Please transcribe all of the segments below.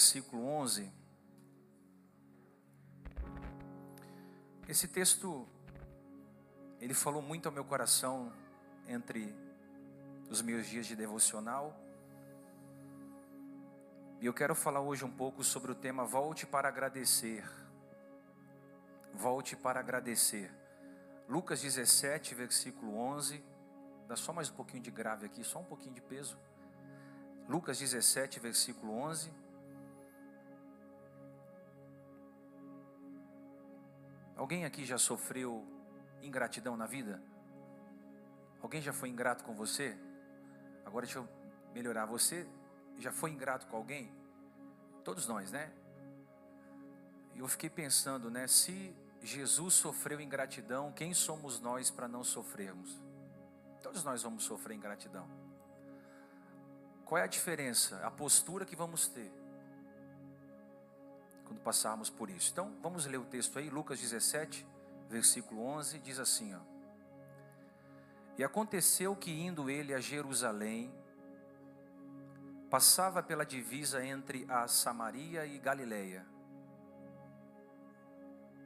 versículo 11. Esse texto, ele falou muito ao meu coração entre os meus dias de devocional. E eu quero falar hoje um pouco sobre o tema Volte para agradecer. Volte para agradecer. Lucas 17, versículo 11. Dá só mais um pouquinho de grave aqui, só um pouquinho de peso. Lucas 17, versículo 11. Alguém aqui já sofreu ingratidão na vida? Alguém já foi ingrato com você? Agora deixa eu melhorar. Você já foi ingrato com alguém? Todos nós, né? Eu fiquei pensando, né? Se Jesus sofreu ingratidão, quem somos nós para não sofrermos? Todos nós vamos sofrer ingratidão. Qual é a diferença? A postura que vamos ter quando passarmos por isso. Então, vamos ler o texto aí, Lucas 17, versículo 11, diz assim, ó. E aconteceu que indo ele a Jerusalém, passava pela divisa entre a Samaria e Galileia.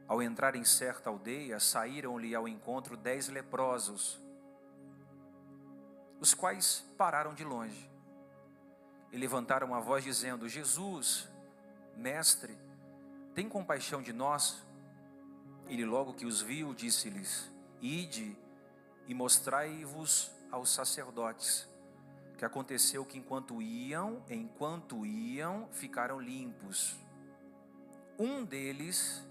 Ao entrar em certa aldeia, saíram-lhe ao encontro dez leprosos, os quais pararam de longe e levantaram a voz dizendo: Jesus, mestre, tem compaixão de nós? Ele logo que os viu, disse-lhes: Ide e mostrai-vos aos sacerdotes. Que aconteceu que enquanto iam, enquanto iam, ficaram limpos. Um deles,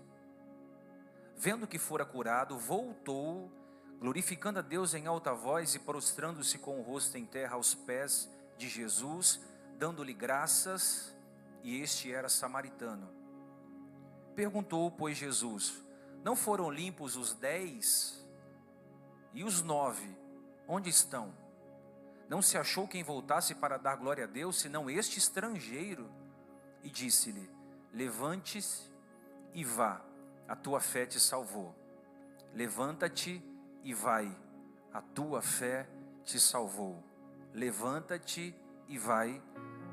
vendo que fora curado, voltou, glorificando a Deus em alta voz e prostrando-se com o rosto em terra aos pés de Jesus dando-lhe graças, e este era samaritano. Perguntou, pois, Jesus: Não foram limpos os dez? E os nove, onde estão? Não se achou quem voltasse para dar glória a Deus, senão este estrangeiro? E disse-lhe: Levante-se e vá, a tua fé te salvou. Levanta-te e vai, a tua fé te salvou. Levanta-te e vai,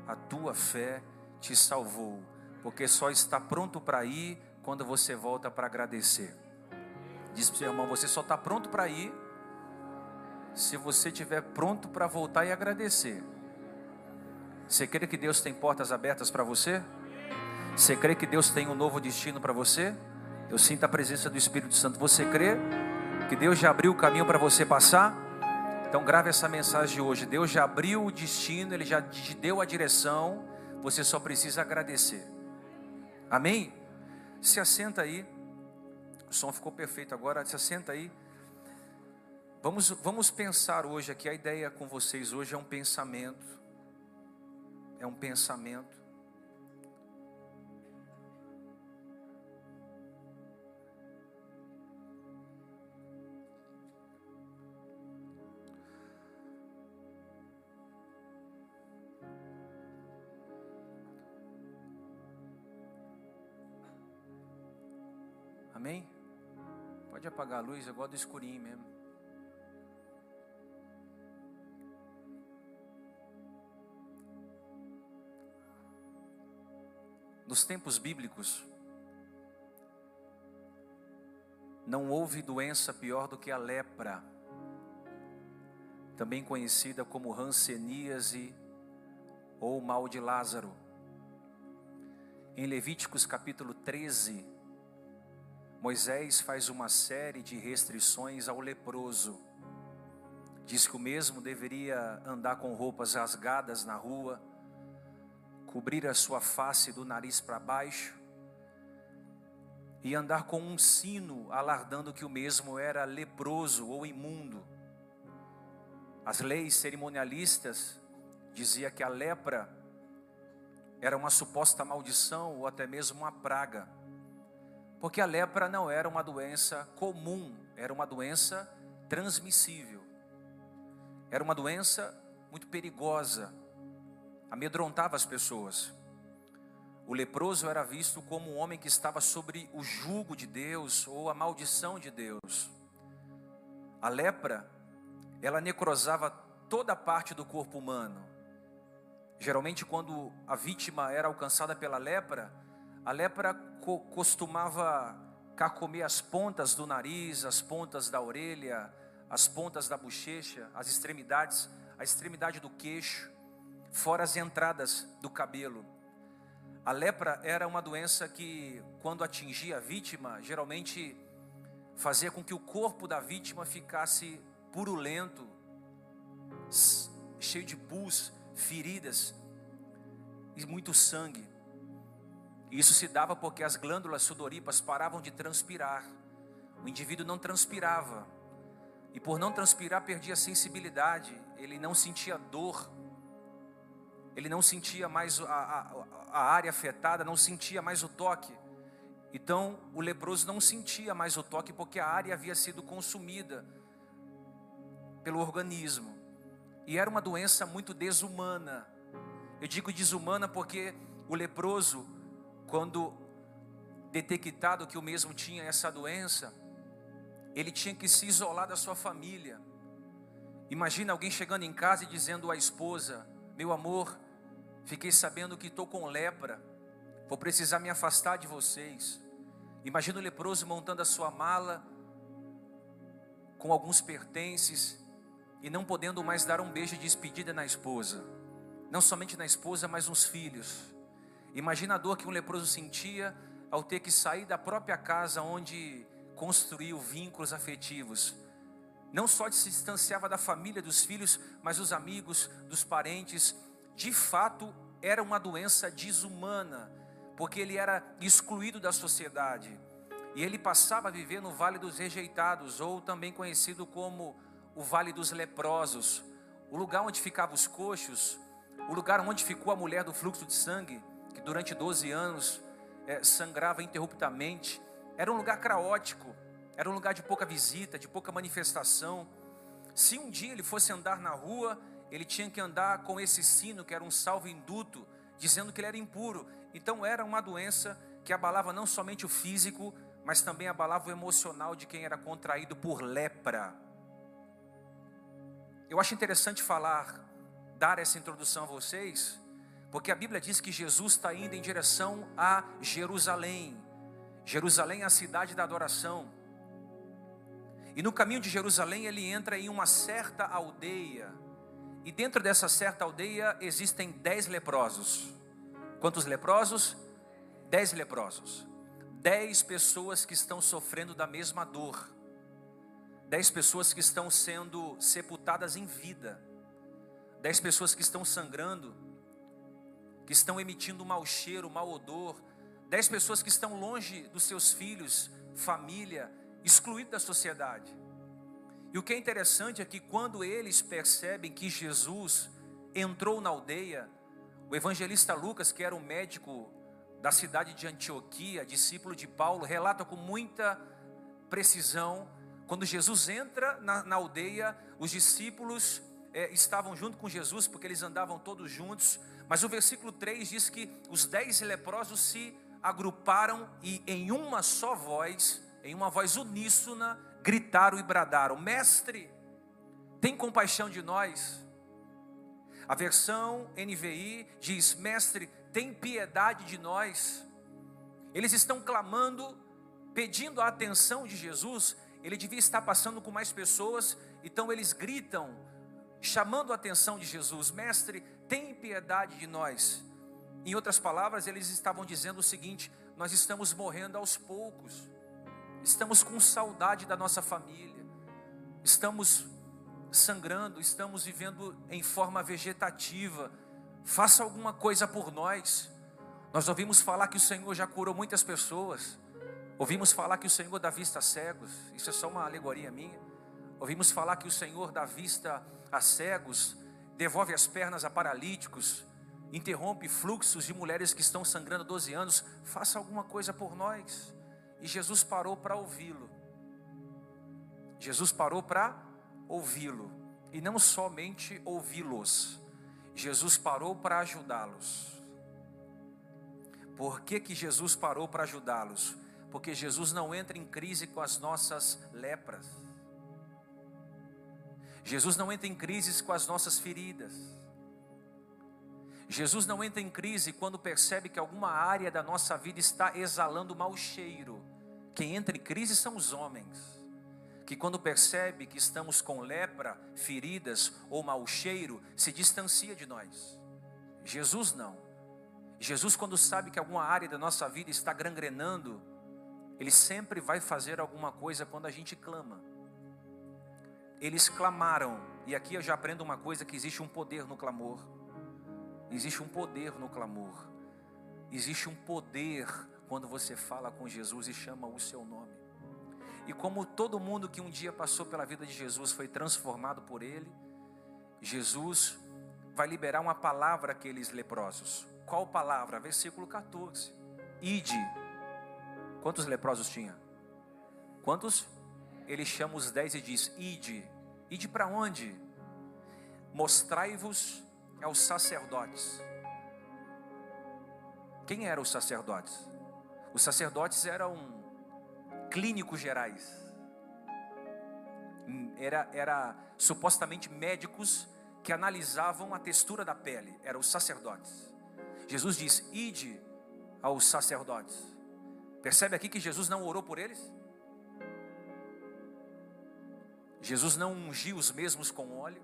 a tua fé te salvou, porque só está pronto para ir quando você volta para agradecer. Diz para o seu irmão: você só está pronto para ir se você estiver pronto para voltar e agradecer. Você crê que Deus tem portas abertas para você? Você crê que Deus tem um novo destino para você? Eu sinto a presença do Espírito Santo. Você crê que Deus já abriu o caminho para você passar? Então grave essa mensagem de hoje. Deus já abriu o destino, Ele já te deu a direção. Você só precisa agradecer. Amém? Se assenta aí. O som ficou perfeito agora. Se assenta aí. Vamos, vamos pensar hoje aqui. A ideia com vocês hoje é um pensamento. É um pensamento. Amém? Pode apagar a luz, eu gosto do escurinho mesmo. Nos tempos bíblicos, não houve doença pior do que a lepra, também conhecida como ranceníase ou mal de Lázaro. Em Levíticos capítulo 13, Moisés faz uma série de restrições ao leproso. Diz que o mesmo deveria andar com roupas rasgadas na rua, cobrir a sua face do nariz para baixo e andar com um sino alardando que o mesmo era leproso ou imundo. As leis cerimonialistas dizia que a lepra era uma suposta maldição ou até mesmo uma praga. Porque a lepra não era uma doença comum, era uma doença transmissível. Era uma doença muito perigosa, amedrontava as pessoas. O leproso era visto como um homem que estava sobre o jugo de Deus ou a maldição de Deus. A lepra, ela necrosava toda a parte do corpo humano. Geralmente, quando a vítima era alcançada pela lepra, a lepra co costumava carcomer as pontas do nariz, as pontas da orelha, as pontas da bochecha, as extremidades, a extremidade do queixo, fora as entradas do cabelo. A lepra era uma doença que, quando atingia a vítima, geralmente fazia com que o corpo da vítima ficasse purulento, cheio de pus, feridas e muito sangue. Isso se dava porque as glândulas sudoríparas paravam de transpirar. O indivíduo não transpirava. E por não transpirar, perdia a sensibilidade. Ele não sentia dor. Ele não sentia mais a, a, a área afetada, não sentia mais o toque. Então, o leproso não sentia mais o toque porque a área havia sido consumida pelo organismo. E era uma doença muito desumana. Eu digo desumana porque o leproso, quando detectado que o mesmo tinha essa doença, ele tinha que se isolar da sua família. Imagina alguém chegando em casa e dizendo à esposa: Meu amor, fiquei sabendo que estou com lepra, vou precisar me afastar de vocês. Imagina o leproso montando a sua mala com alguns pertences e não podendo mais dar um beijo de despedida na esposa, não somente na esposa, mas nos filhos. Imagina a dor que um leproso sentia ao ter que sair da própria casa onde construiu vínculos afetivos. Não só se distanciava da família, dos filhos, mas dos amigos, dos parentes. De fato, era uma doença desumana porque ele era excluído da sociedade. E ele passava a viver no Vale dos Rejeitados, ou também conhecido como o Vale dos Leprosos, o lugar onde ficavam os coxos, o lugar onde ficou a mulher do fluxo de sangue, que durante 12 anos é, sangrava interruptamente. Era um lugar caótico, era um lugar de pouca visita, de pouca manifestação. Se um dia ele fosse andar na rua, ele tinha que andar com esse sino, que era um salvo induto, dizendo que ele era impuro. Então era uma doença que abalava não somente o físico, mas também abalava o emocional de quem era contraído por lepra. Eu acho interessante falar, dar essa introdução a vocês, porque a Bíblia diz que Jesus está indo em direção a Jerusalém. Jerusalém é a cidade da adoração. E no caminho de Jerusalém ele entra em uma certa aldeia. E dentro dessa certa aldeia existem dez leprosos. Quantos leprosos? Dez leprosos. Dez pessoas que estão sofrendo da mesma dor. Dez pessoas que estão sendo sepultadas em vida. Dez pessoas que estão sangrando, que estão emitindo mau cheiro, mau odor. Dez pessoas que estão longe dos seus filhos, família, excluídos da sociedade. E o que é interessante é que quando eles percebem que Jesus entrou na aldeia, o evangelista Lucas, que era um médico da cidade de Antioquia, discípulo de Paulo, relata com muita precisão. Quando Jesus entra na, na aldeia, os discípulos é, estavam junto com Jesus, porque eles andavam todos juntos. Mas o versículo 3 diz que os dez leprosos se agruparam e em uma só voz, em uma voz uníssona, gritaram e bradaram: Mestre, tem compaixão de nós. A versão NVI diz: Mestre, tem piedade de nós. Eles estão clamando, pedindo a atenção de Jesus. Ele devia estar passando com mais pessoas, então eles gritam, chamando a atenção de Jesus: Mestre, tem piedade de nós. Em outras palavras, eles estavam dizendo o seguinte: Nós estamos morrendo aos poucos, estamos com saudade da nossa família, estamos sangrando, estamos vivendo em forma vegetativa. Faça alguma coisa por nós. Nós ouvimos falar que o Senhor já curou muitas pessoas. Ouvimos falar que o Senhor dá vista a cegos. Isso é só uma alegoria minha. Ouvimos falar que o Senhor dá vista a cegos, devolve as pernas a paralíticos, interrompe fluxos de mulheres que estão sangrando 12 anos. Faça alguma coisa por nós. E Jesus parou para ouvi-lo. Jesus parou para ouvi-lo e não somente ouvi-los. Jesus parou para ajudá-los. Por que, que Jesus parou para ajudá-los? Porque Jesus não entra em crise com as nossas lepras. Jesus não entra em crises com as nossas feridas. Jesus não entra em crise quando percebe que alguma área da nossa vida está exalando mau cheiro. Quem entra em crise são os homens que quando percebe que estamos com lepra, feridas ou mau cheiro, se distancia de nós. Jesus não. Jesus, quando sabe que alguma área da nossa vida está gangrenando, ele sempre vai fazer alguma coisa quando a gente clama. Eles clamaram, e aqui eu já aprendo uma coisa: que existe um poder no clamor. Existe um poder no clamor. Existe um poder quando você fala com Jesus e chama o seu nome. E como todo mundo que um dia passou pela vida de Jesus foi transformado por ele, Jesus vai liberar uma palavra àqueles leprosos. Qual palavra? Versículo 14. Ide. Quantos leprosos tinha? Quantos? Ele chama os dez e diz: Ide. Ide para onde? Mostrai-vos aos sacerdotes. Quem eram os sacerdotes? Os sacerdotes eram clínicos gerais. Hum, era, era supostamente médicos que analisavam a textura da pele, eram os sacerdotes. Jesus diz: Ide aos sacerdotes. Percebe aqui que Jesus não orou por eles? Jesus não ungiu os mesmos com óleo?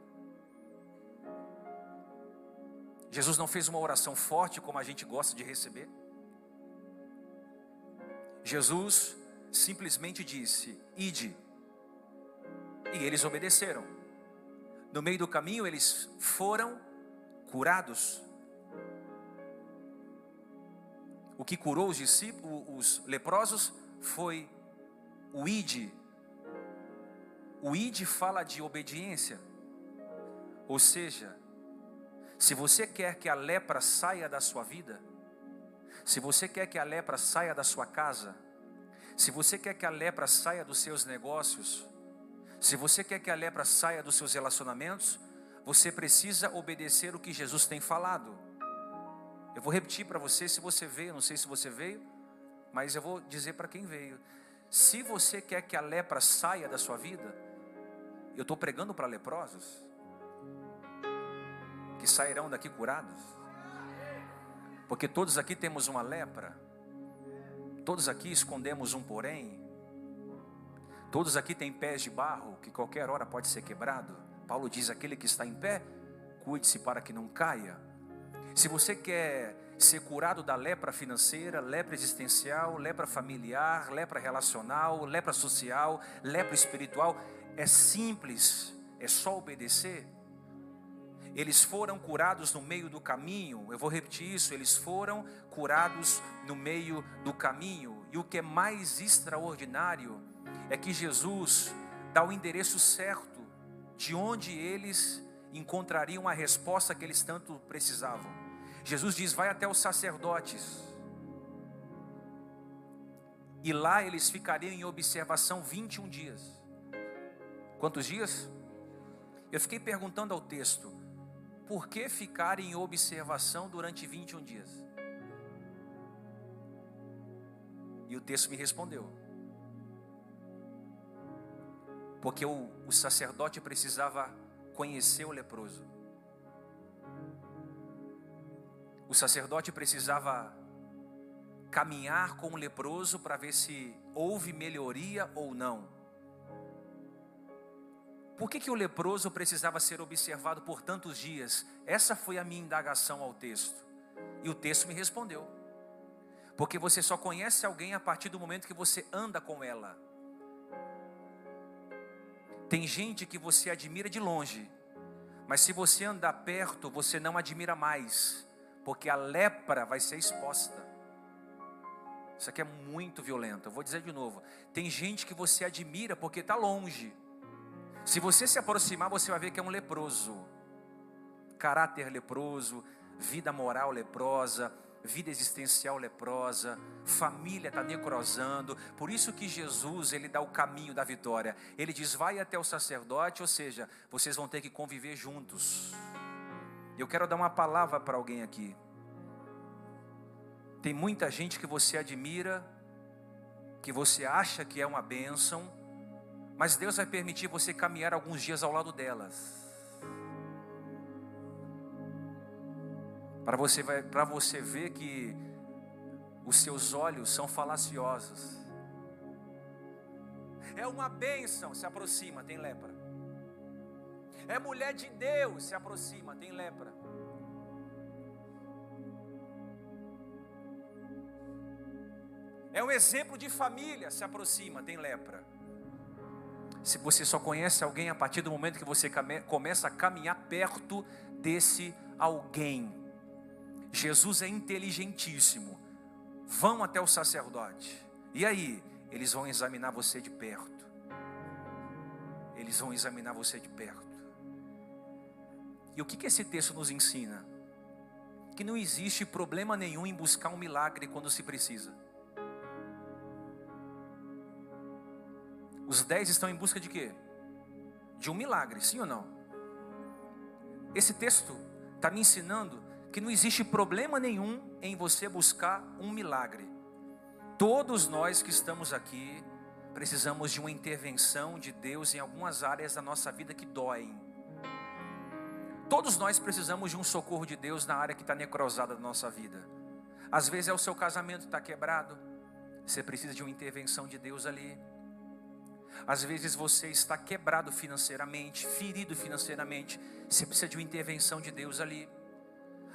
Jesus não fez uma oração forte como a gente gosta de receber? Jesus simplesmente disse: Ide. E eles obedeceram. No meio do caminho, eles foram curados. O que curou os discípulos, os leprosos, foi o ide. O ide fala de obediência. Ou seja, se você quer que a lepra saia da sua vida, se você quer que a lepra saia da sua casa, se você quer que a lepra saia dos seus negócios, se você quer que a lepra saia dos seus relacionamentos, você precisa obedecer o que Jesus tem falado. Eu vou repetir para você, se você veio, não sei se você veio, mas eu vou dizer para quem veio. Se você quer que a lepra saia da sua vida, eu estou pregando para leprosos que sairão daqui curados, porque todos aqui temos uma lepra. Todos aqui escondemos um porém. Todos aqui têm pés de barro que qualquer hora pode ser quebrado. Paulo diz: aquele que está em pé, cuide-se para que não caia. Se você quer ser curado da lepra financeira, lepra existencial, lepra familiar, lepra relacional, lepra social, lepra espiritual, é simples, é só obedecer. Eles foram curados no meio do caminho. Eu vou repetir isso: eles foram curados no meio do caminho. E o que é mais extraordinário é que Jesus dá o endereço certo de onde eles encontrariam a resposta que eles tanto precisavam. Jesus diz: Vai até os sacerdotes. E lá eles ficariam em observação 21 dias. Quantos dias? Eu fiquei perguntando ao texto: por que ficar em observação durante 21 dias? E o texto me respondeu. Porque o, o sacerdote precisava conhecer o leproso. O sacerdote precisava caminhar com o leproso para ver se houve melhoria ou não. Por que, que o leproso precisava ser observado por tantos dias? Essa foi a minha indagação ao texto. E o texto me respondeu. Porque você só conhece alguém a partir do momento que você anda com ela. Tem gente que você admira de longe, mas se você andar perto, você não admira mais, porque a lepra vai ser exposta. Isso aqui é muito violento. Eu vou dizer de novo: tem gente que você admira porque está longe se você se aproximar, você vai ver que é um leproso. Caráter leproso, vida moral leprosa, vida existencial leprosa, família está necrosando. Por isso que Jesus, ele dá o caminho da vitória. Ele diz: "Vai até o sacerdote", ou seja, vocês vão ter que conviver juntos. Eu quero dar uma palavra para alguém aqui. Tem muita gente que você admira, que você acha que é uma bênção, mas Deus vai permitir você caminhar alguns dias ao lado delas. Para você, para você ver que os seus olhos são falaciosos. É uma bênção, se aproxima, tem lepra. É mulher de Deus, se aproxima, tem lepra. É um exemplo de família, se aproxima, tem lepra. Se você só conhece alguém a partir do momento que você começa a caminhar perto desse alguém. Jesus é inteligentíssimo. Vão até o sacerdote. E aí, eles vão examinar você de perto. Eles vão examinar você de perto. E o que, que esse texto nos ensina? Que não existe problema nenhum em buscar um milagre quando se precisa. Os dez estão em busca de quê? De um milagre, sim ou não? Esse texto está me ensinando que não existe problema nenhum em você buscar um milagre. Todos nós que estamos aqui precisamos de uma intervenção de Deus em algumas áreas da nossa vida que doem. Todos nós precisamos de um socorro de Deus na área que está necrosada da nossa vida. Às vezes é o seu casamento está quebrado, você precisa de uma intervenção de Deus ali. Às vezes você está quebrado financeiramente, ferido financeiramente, você precisa de uma intervenção de Deus ali.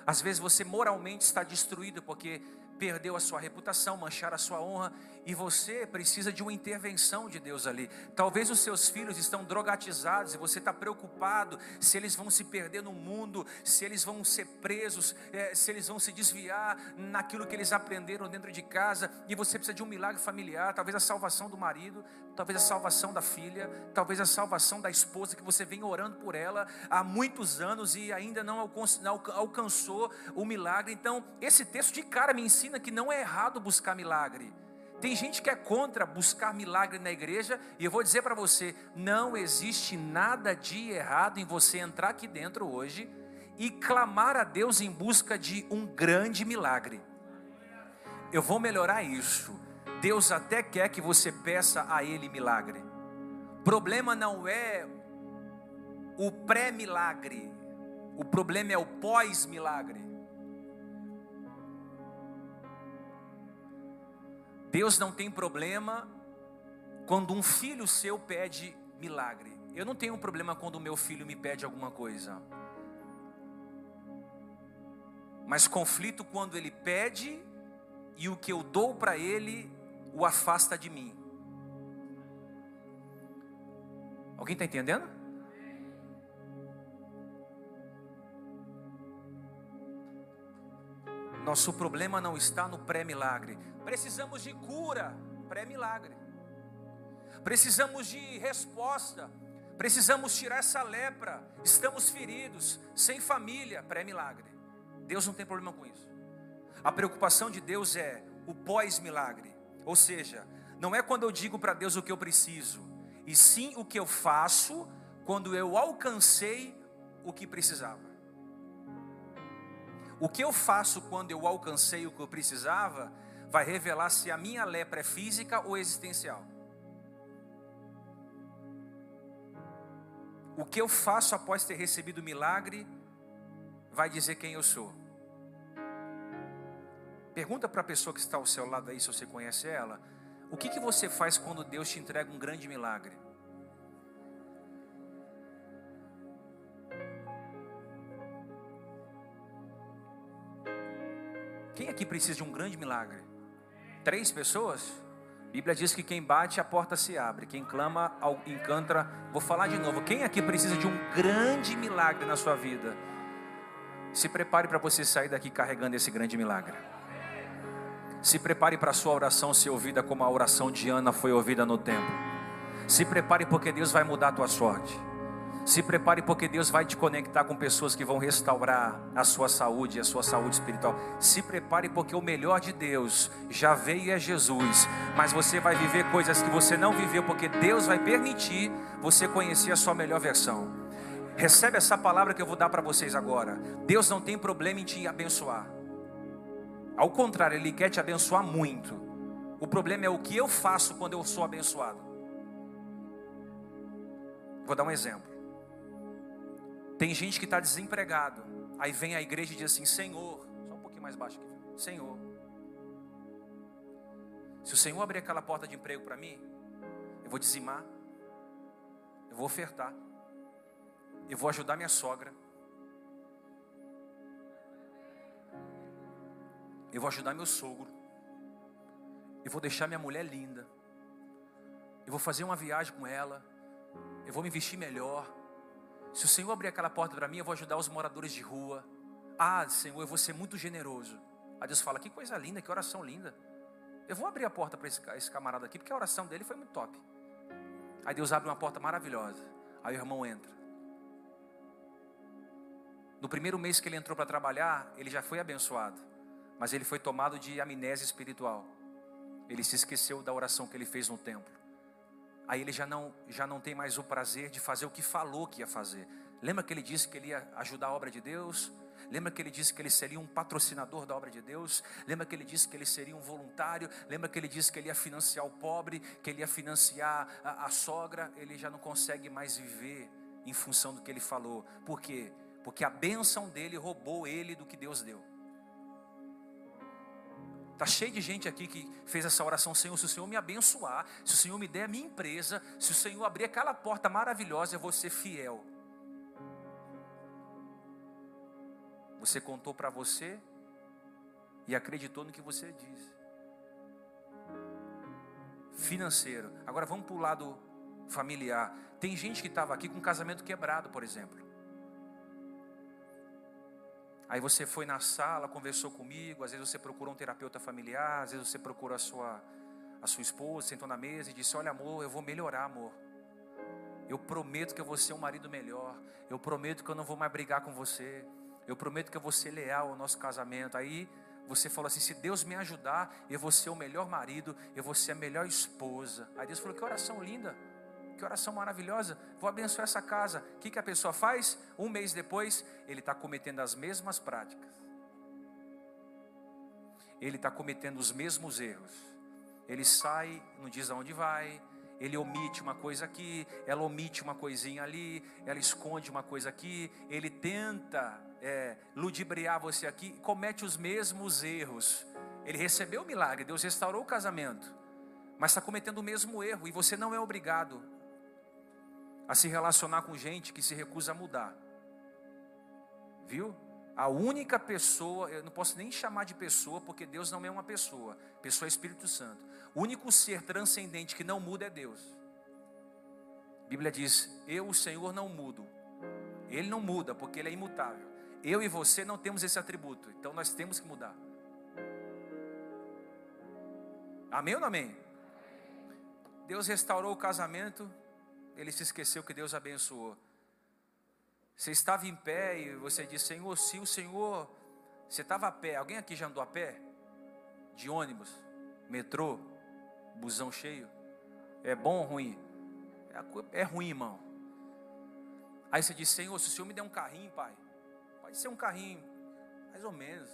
Às vezes você moralmente está destruído porque perdeu a sua reputação, manchar a sua honra, e você precisa de uma intervenção de Deus ali. Talvez os seus filhos estão drogatizados e você está preocupado se eles vão se perder no mundo, se eles vão ser presos, é, se eles vão se desviar naquilo que eles aprenderam dentro de casa, e você precisa de um milagre familiar, talvez a salvação do marido, talvez a salvação da filha, talvez a salvação da esposa que você vem orando por ela há muitos anos e ainda não alcançou o milagre. Então, esse texto de cara me ensina que não é errado buscar milagre. Tem gente que é contra buscar milagre na igreja, e eu vou dizer para você: não existe nada de errado em você entrar aqui dentro hoje e clamar a Deus em busca de um grande milagre. Eu vou melhorar isso. Deus até quer que você peça a Ele milagre. Problema não é o pré-milagre, o problema é o pós-milagre. Deus não tem problema quando um filho seu pede milagre. Eu não tenho problema quando o meu filho me pede alguma coisa. Mas conflito quando ele pede e o que eu dou para ele o afasta de mim. Alguém está entendendo? Nosso problema não está no pré-milagre. Precisamos de cura, pré-milagre. Precisamos de resposta. Precisamos tirar essa lepra. Estamos feridos, sem família, pré-milagre. Deus não tem problema com isso. A preocupação de Deus é o pós-milagre. Ou seja, não é quando eu digo para Deus o que eu preciso, e sim o que eu faço quando eu alcancei o que precisava. O que eu faço quando eu alcancei o que eu precisava vai revelar se a minha lepra é física ou existencial. O que eu faço após ter recebido o milagre vai dizer quem eu sou. Pergunta para a pessoa que está ao seu lado aí, se você conhece ela, o que, que você faz quando Deus te entrega um grande milagre? Quem aqui precisa de um grande milagre? Três pessoas? A Bíblia diz que quem bate, a porta se abre. Quem clama, encantra. Vou falar de novo. Quem aqui precisa de um grande milagre na sua vida? Se prepare para você sair daqui carregando esse grande milagre. Se prepare para a sua oração ser ouvida como a oração de Ana foi ouvida no templo. Se prepare porque Deus vai mudar a tua sorte. Se prepare porque Deus vai te conectar com pessoas que vão restaurar a sua saúde, a sua saúde espiritual. Se prepare porque o melhor de Deus já veio e é Jesus, mas você vai viver coisas que você não viveu porque Deus vai permitir você conhecer a sua melhor versão. Recebe essa palavra que eu vou dar para vocês agora. Deus não tem problema em te abençoar. Ao contrário, Ele quer te abençoar muito. O problema é o que eu faço quando eu sou abençoado. Vou dar um exemplo. Tem gente que está desempregado Aí vem a igreja e diz assim: Senhor, só um pouquinho mais baixo aqui, Senhor, se o Senhor abrir aquela porta de emprego para mim, eu vou dizimar, eu vou ofertar, eu vou ajudar minha sogra, eu vou ajudar meu sogro, eu vou deixar minha mulher linda, eu vou fazer uma viagem com ela, eu vou me vestir melhor. Se o Senhor abrir aquela porta para mim, eu vou ajudar os moradores de rua. Ah, Senhor, eu vou ser muito generoso. Aí Deus fala: Que coisa linda, que oração linda. Eu vou abrir a porta para esse, esse camarada aqui, porque a oração dele foi muito top. Aí Deus abre uma porta maravilhosa. Aí o irmão entra. No primeiro mês que ele entrou para trabalhar, ele já foi abençoado. Mas ele foi tomado de amnésia espiritual. Ele se esqueceu da oração que ele fez no templo. Aí ele já não, já não tem mais o prazer de fazer o que falou que ia fazer. Lembra que ele disse que ele ia ajudar a obra de Deus? Lembra que ele disse que ele seria um patrocinador da obra de Deus? Lembra que ele disse que ele seria um voluntário? Lembra que ele disse que ele ia financiar o pobre, que ele ia financiar a, a sogra? Ele já não consegue mais viver em função do que ele falou. Por quê? Porque a bênção dele roubou ele do que Deus deu. Está cheio de gente aqui que fez essa oração, Senhor, se o Senhor me abençoar, se o Senhor me der a minha empresa, se o Senhor abrir aquela porta maravilhosa, eu vou ser fiel. Você contou para você e acreditou no que você disse. Financeiro. Agora vamos para o lado familiar. Tem gente que estava aqui com casamento quebrado, por exemplo. Aí você foi na sala, conversou comigo, às vezes você procurou um terapeuta familiar, às vezes você procurou a sua, a sua esposa, sentou na mesa e disse: Olha, amor, eu vou melhorar, amor. Eu prometo que eu vou ser um marido melhor. Eu prometo que eu não vou mais brigar com você. Eu prometo que eu vou ser leal ao nosso casamento. Aí você falou assim: se Deus me ajudar, eu vou ser o melhor marido, eu vou ser a melhor esposa. Aí Deus falou: que oração linda que oração maravilhosa, vou abençoar essa casa. O que, que a pessoa faz? Um mês depois, ele está cometendo as mesmas práticas, ele está cometendo os mesmos erros. Ele sai, não diz aonde vai, ele omite uma coisa aqui, ela omite uma coisinha ali, ela esconde uma coisa aqui, ele tenta é, ludibriar você aqui, comete os mesmos erros. Ele recebeu o milagre, Deus restaurou o casamento, mas está cometendo o mesmo erro e você não é obrigado a se relacionar com gente que se recusa a mudar. Viu? A única pessoa, eu não posso nem chamar de pessoa, porque Deus não é uma pessoa, pessoa é Espírito Santo. O único ser transcendente que não muda é Deus. A Bíblia diz: Eu, o Senhor, não mudo. Ele não muda, porque Ele é imutável. Eu e você não temos esse atributo, então nós temos que mudar. Amém ou não amém? Deus restaurou o casamento, ele se esqueceu que Deus abençoou. Você estava em pé e você disse: Senhor, se o Senhor. Você estava a pé, alguém aqui já andou a pé? De ônibus, metrô, busão cheio? É bom ou ruim? É, é ruim, irmão. Aí você diz: Senhor, se o Senhor me der um carrinho, Pai, pode ser um carrinho, mais ou menos.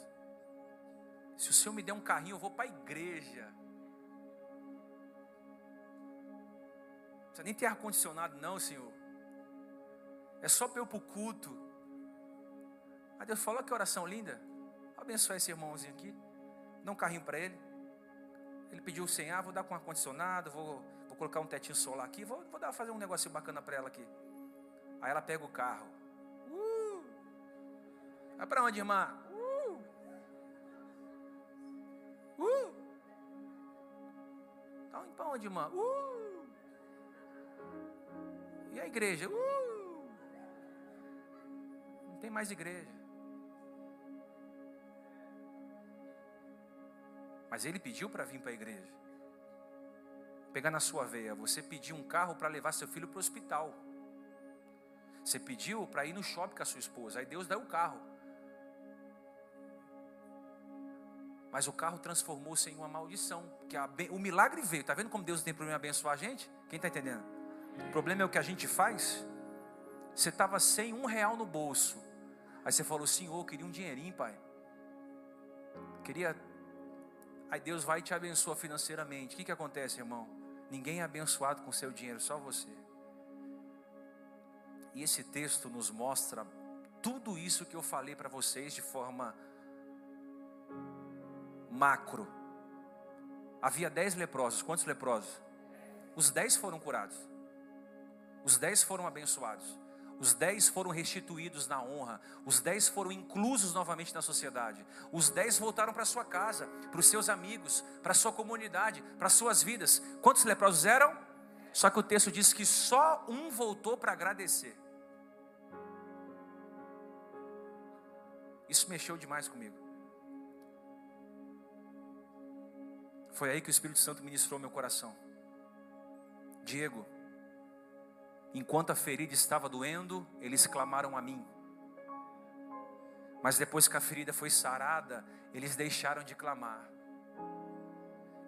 Se o Senhor me der um carrinho, eu vou para a igreja. Precisa nem ter ar-condicionado, não, Senhor. É só para eu para o culto. Aí Deus falou que oração linda. Abençoe esse irmãozinho aqui. Dá um carrinho para ele. Ele pediu Senhor, ah, vou dar com ar-condicionado, vou, vou colocar um tetinho solar aqui, vou, vou dar, fazer um negocinho bacana para ela aqui. Aí ela pega o carro. Uh! Vai para onde, irmã? Uh! Uh! Tá para onde, irmã? Uh! E a igreja? Uh! Não tem mais igreja. Mas ele pediu para vir para a igreja. Pegar na sua veia, você pediu um carro para levar seu filho para o hospital. Você pediu para ir no shopping com a sua esposa. Aí Deus dá o carro. Mas o carro transformou-se em uma maldição. Que o milagre veio. Está vendo como Deus tem problema em abençoar a gente? Quem está entendendo? O problema é o que a gente faz. Você estava sem um real no bolso. Aí você falou, Senhor, eu queria um dinheirinho, pai. Queria. Aí Deus vai e te abençoa financeiramente. O que, que acontece, irmão? Ninguém é abençoado com seu dinheiro, só você. E esse texto nos mostra tudo isso que eu falei para vocês de forma macro. Havia dez leprosos. Quantos leprosos? Os dez foram curados. Os dez foram abençoados. Os dez foram restituídos na honra. Os dez foram inclusos novamente na sociedade. Os dez voltaram para sua casa, para os seus amigos, para sua comunidade, para as suas vidas. Quantos leprosos eram? Só que o texto diz que só um voltou para agradecer. Isso mexeu demais comigo. Foi aí que o Espírito Santo ministrou meu coração. Diego, enquanto a ferida estava doendo, eles clamaram a mim. Mas depois que a ferida foi sarada, eles deixaram de clamar.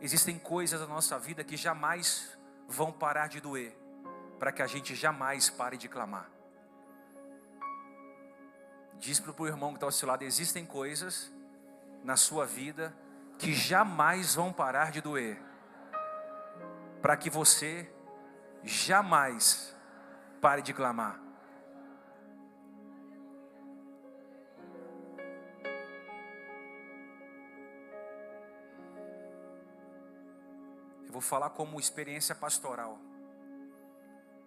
Existem coisas na nossa vida que jamais vão parar de doer, para que a gente jamais pare de clamar. Diz para o irmão que está ao seu lado: existem coisas na sua vida que jamais vão parar de doer, para que você jamais pare de clamar. Eu vou falar como experiência pastoral.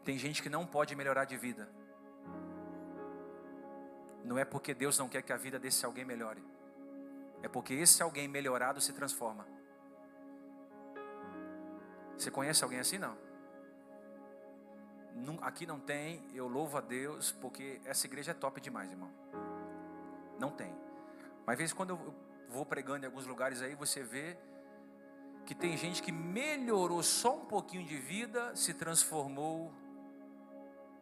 Tem gente que não pode melhorar de vida não é porque Deus não quer que a vida desse alguém melhore, é porque esse alguém melhorado se transforma. Você conhece alguém assim? Não. Aqui não tem, eu louvo a Deus, porque essa igreja é top demais, irmão. Não tem. Mas às vezes quando eu vou pregando em alguns lugares aí, você vê que tem gente que melhorou só um pouquinho de vida, se transformou,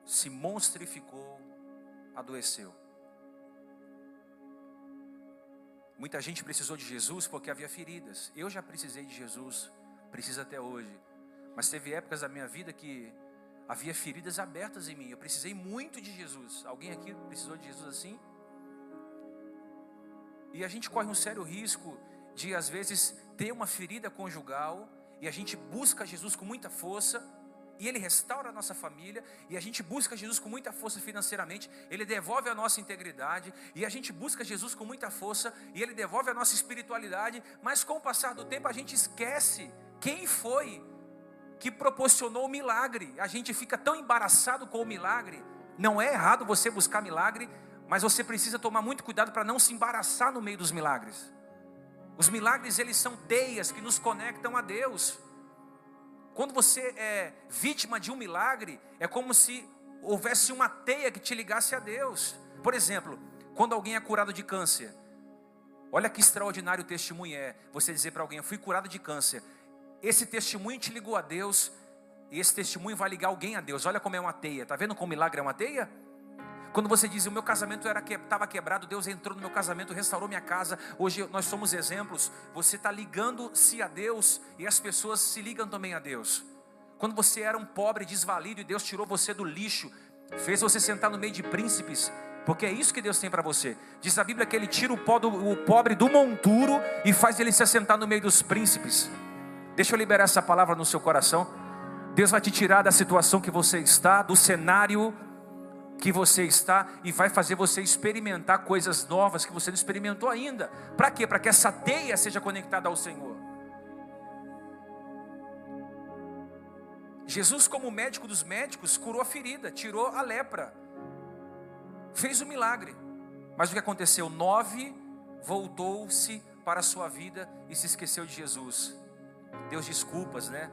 se monstrificou, adoeceu. Muita gente precisou de Jesus porque havia feridas. Eu já precisei de Jesus, preciso até hoje. Mas teve épocas da minha vida que havia feridas abertas em mim. Eu precisei muito de Jesus. Alguém aqui precisou de Jesus assim? E a gente corre um sério risco de às vezes ter uma ferida conjugal e a gente busca Jesus com muita força e Ele restaura a nossa família, e a gente busca Jesus com muita força financeiramente, Ele devolve a nossa integridade, e a gente busca Jesus com muita força, e Ele devolve a nossa espiritualidade, mas com o passar do tempo a gente esquece quem foi que proporcionou o milagre, a gente fica tão embaraçado com o milagre, não é errado você buscar milagre, mas você precisa tomar muito cuidado para não se embaraçar no meio dos milagres. Os milagres eles são teias que nos conectam a Deus. Quando você é vítima de um milagre, é como se houvesse uma teia que te ligasse a Deus. Por exemplo, quando alguém é curado de câncer, olha que extraordinário testemunho é. Você dizer para alguém: Eu fui curado de câncer. Esse testemunho te ligou a Deus, e esse testemunho vai ligar alguém a Deus. Olha como é uma teia. Está vendo como milagre é uma teia? Quando você diz, o meu casamento estava que, quebrado, Deus entrou no meu casamento, restaurou minha casa. Hoje nós somos exemplos. Você está ligando-se a Deus e as pessoas se ligam também a Deus. Quando você era um pobre desvalido e Deus tirou você do lixo, fez você sentar no meio de príncipes, porque é isso que Deus tem para você. Diz a Bíblia que Ele tira o, o pobre do monturo e faz ele se assentar no meio dos príncipes. Deixa eu liberar essa palavra no seu coração. Deus vai te tirar da situação que você está, do cenário que você está e vai fazer você experimentar coisas novas que você não experimentou ainda. Para quê? Para que essa teia seja conectada ao Senhor. Jesus, como médico dos médicos, curou a ferida, tirou a lepra, fez o milagre. Mas o que aconteceu? Nove voltou-se para a sua vida e se esqueceu de Jesus. Deus desculpas, né?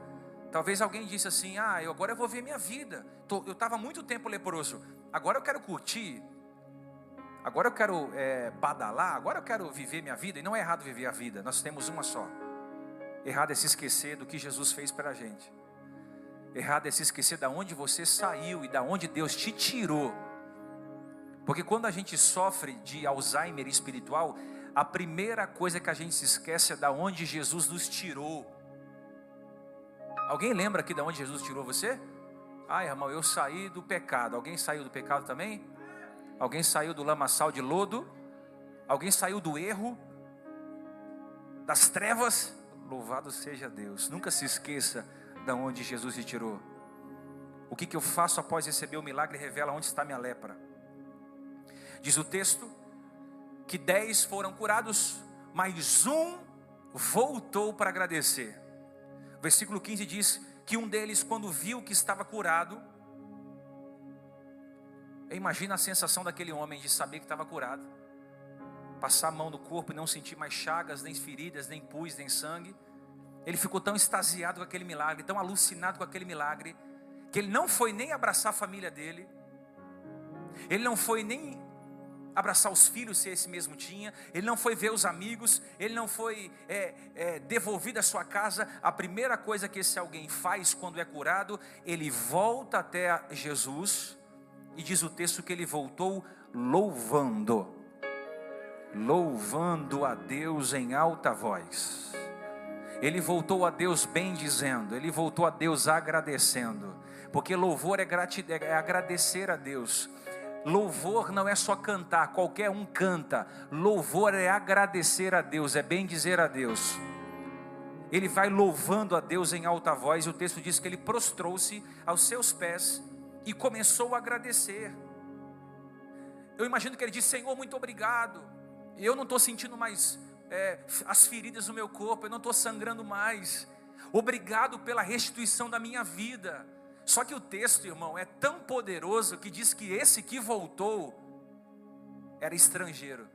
Talvez alguém disse assim: Ah, eu agora eu vou ver minha vida. Eu estava muito tempo leproso. Agora eu quero curtir. Agora eu quero é, badalar. Agora eu quero viver minha vida. E não é errado viver a vida. Nós temos uma só. Errado é se esquecer do que Jesus fez para a gente. Errado é se esquecer da onde você saiu e da onde Deus te tirou. Porque quando a gente sofre de Alzheimer espiritual, a primeira coisa que a gente se esquece é da onde Jesus nos tirou. Alguém lembra aqui de onde Jesus tirou você? Ah, irmão, eu saí do pecado. Alguém saiu do pecado também? Alguém saiu do lamaçal de lodo? Alguém saiu do erro? Das trevas? Louvado seja Deus. Nunca se esqueça de onde Jesus te tirou. O que, que eu faço após receber o milagre revela onde está minha lepra. Diz o texto que dez foram curados, mas um voltou para agradecer. Versículo 15 diz que um deles, quando viu que estava curado, imagina a sensação daquele homem de saber que estava curado, passar a mão no corpo e não sentir mais chagas, nem feridas, nem pus, nem sangue. Ele ficou tão extasiado com aquele milagre, tão alucinado com aquele milagre, que ele não foi nem abraçar a família dele, ele não foi nem abraçar os filhos, se esse mesmo tinha, ele não foi ver os amigos, ele não foi é, é, devolvido à sua casa. A primeira coisa que esse alguém faz quando é curado, ele volta até Jesus, e diz o texto que ele voltou louvando, louvando a Deus em alta voz. Ele voltou a Deus bem dizendo, ele voltou a Deus agradecendo, porque louvor é, é agradecer a Deus. Louvor não é só cantar, qualquer um canta. Louvor é agradecer a Deus, é bem dizer a Deus. Ele vai louvando a Deus em alta voz, e o texto diz que ele prostrou-se aos seus pés e começou a agradecer. Eu imagino que ele disse: Senhor, muito obrigado. Eu não estou sentindo mais é, as feridas no meu corpo, eu não estou sangrando mais. Obrigado pela restituição da minha vida. Só que o texto, irmão, é tão poderoso que diz que esse que voltou era estrangeiro.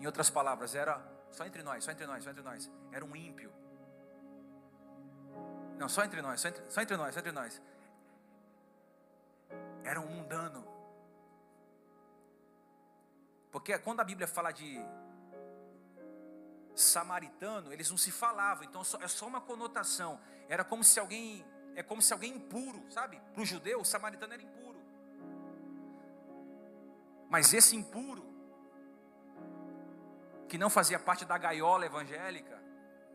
Em outras palavras, era só entre nós, só entre nós, só entre nós. Era um ímpio. Não, só entre nós, só entre, só entre nós, só entre nós. Era um mundano. Porque quando a Bíblia fala de samaritano, eles não se falavam, então é só uma conotação. Era como se alguém, é como se alguém impuro, sabe? Para o judeu, o samaritano era impuro. Mas esse impuro, que não fazia parte da gaiola evangélica,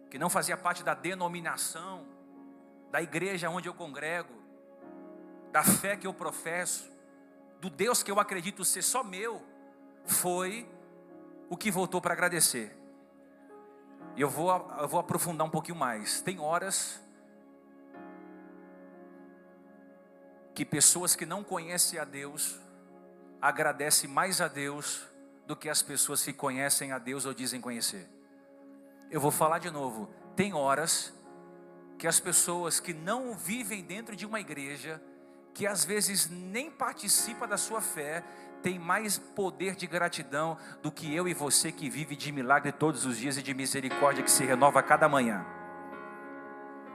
que não fazia parte da denominação, da igreja onde eu congrego, da fé que eu professo, do Deus que eu acredito ser só meu, foi o que voltou para agradecer. E eu vou, eu vou aprofundar um pouquinho mais. Tem horas que pessoas que não conhecem a Deus agradecem mais a Deus do que as pessoas que conhecem a Deus ou dizem conhecer. Eu vou falar de novo. Tem horas que as pessoas que não vivem dentro de uma igreja, que às vezes nem participa da sua fé, tem mais poder de gratidão do que eu e você que vive de milagre todos os dias e de misericórdia que se renova a cada manhã.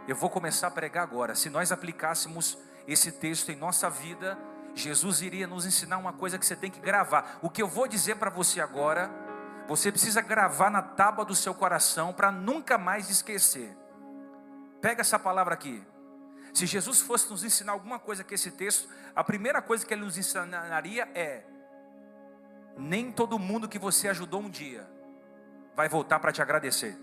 Eu vou começar a pregar agora. Se nós aplicássemos esse texto em nossa vida, Jesus iria nos ensinar uma coisa que você tem que gravar. O que eu vou dizer para você agora, você precisa gravar na tábua do seu coração para nunca mais esquecer. Pega essa palavra aqui. Se Jesus fosse nos ensinar alguma coisa que esse texto, a primeira coisa que ele nos ensinaria é: nem todo mundo que você ajudou um dia vai voltar para te agradecer.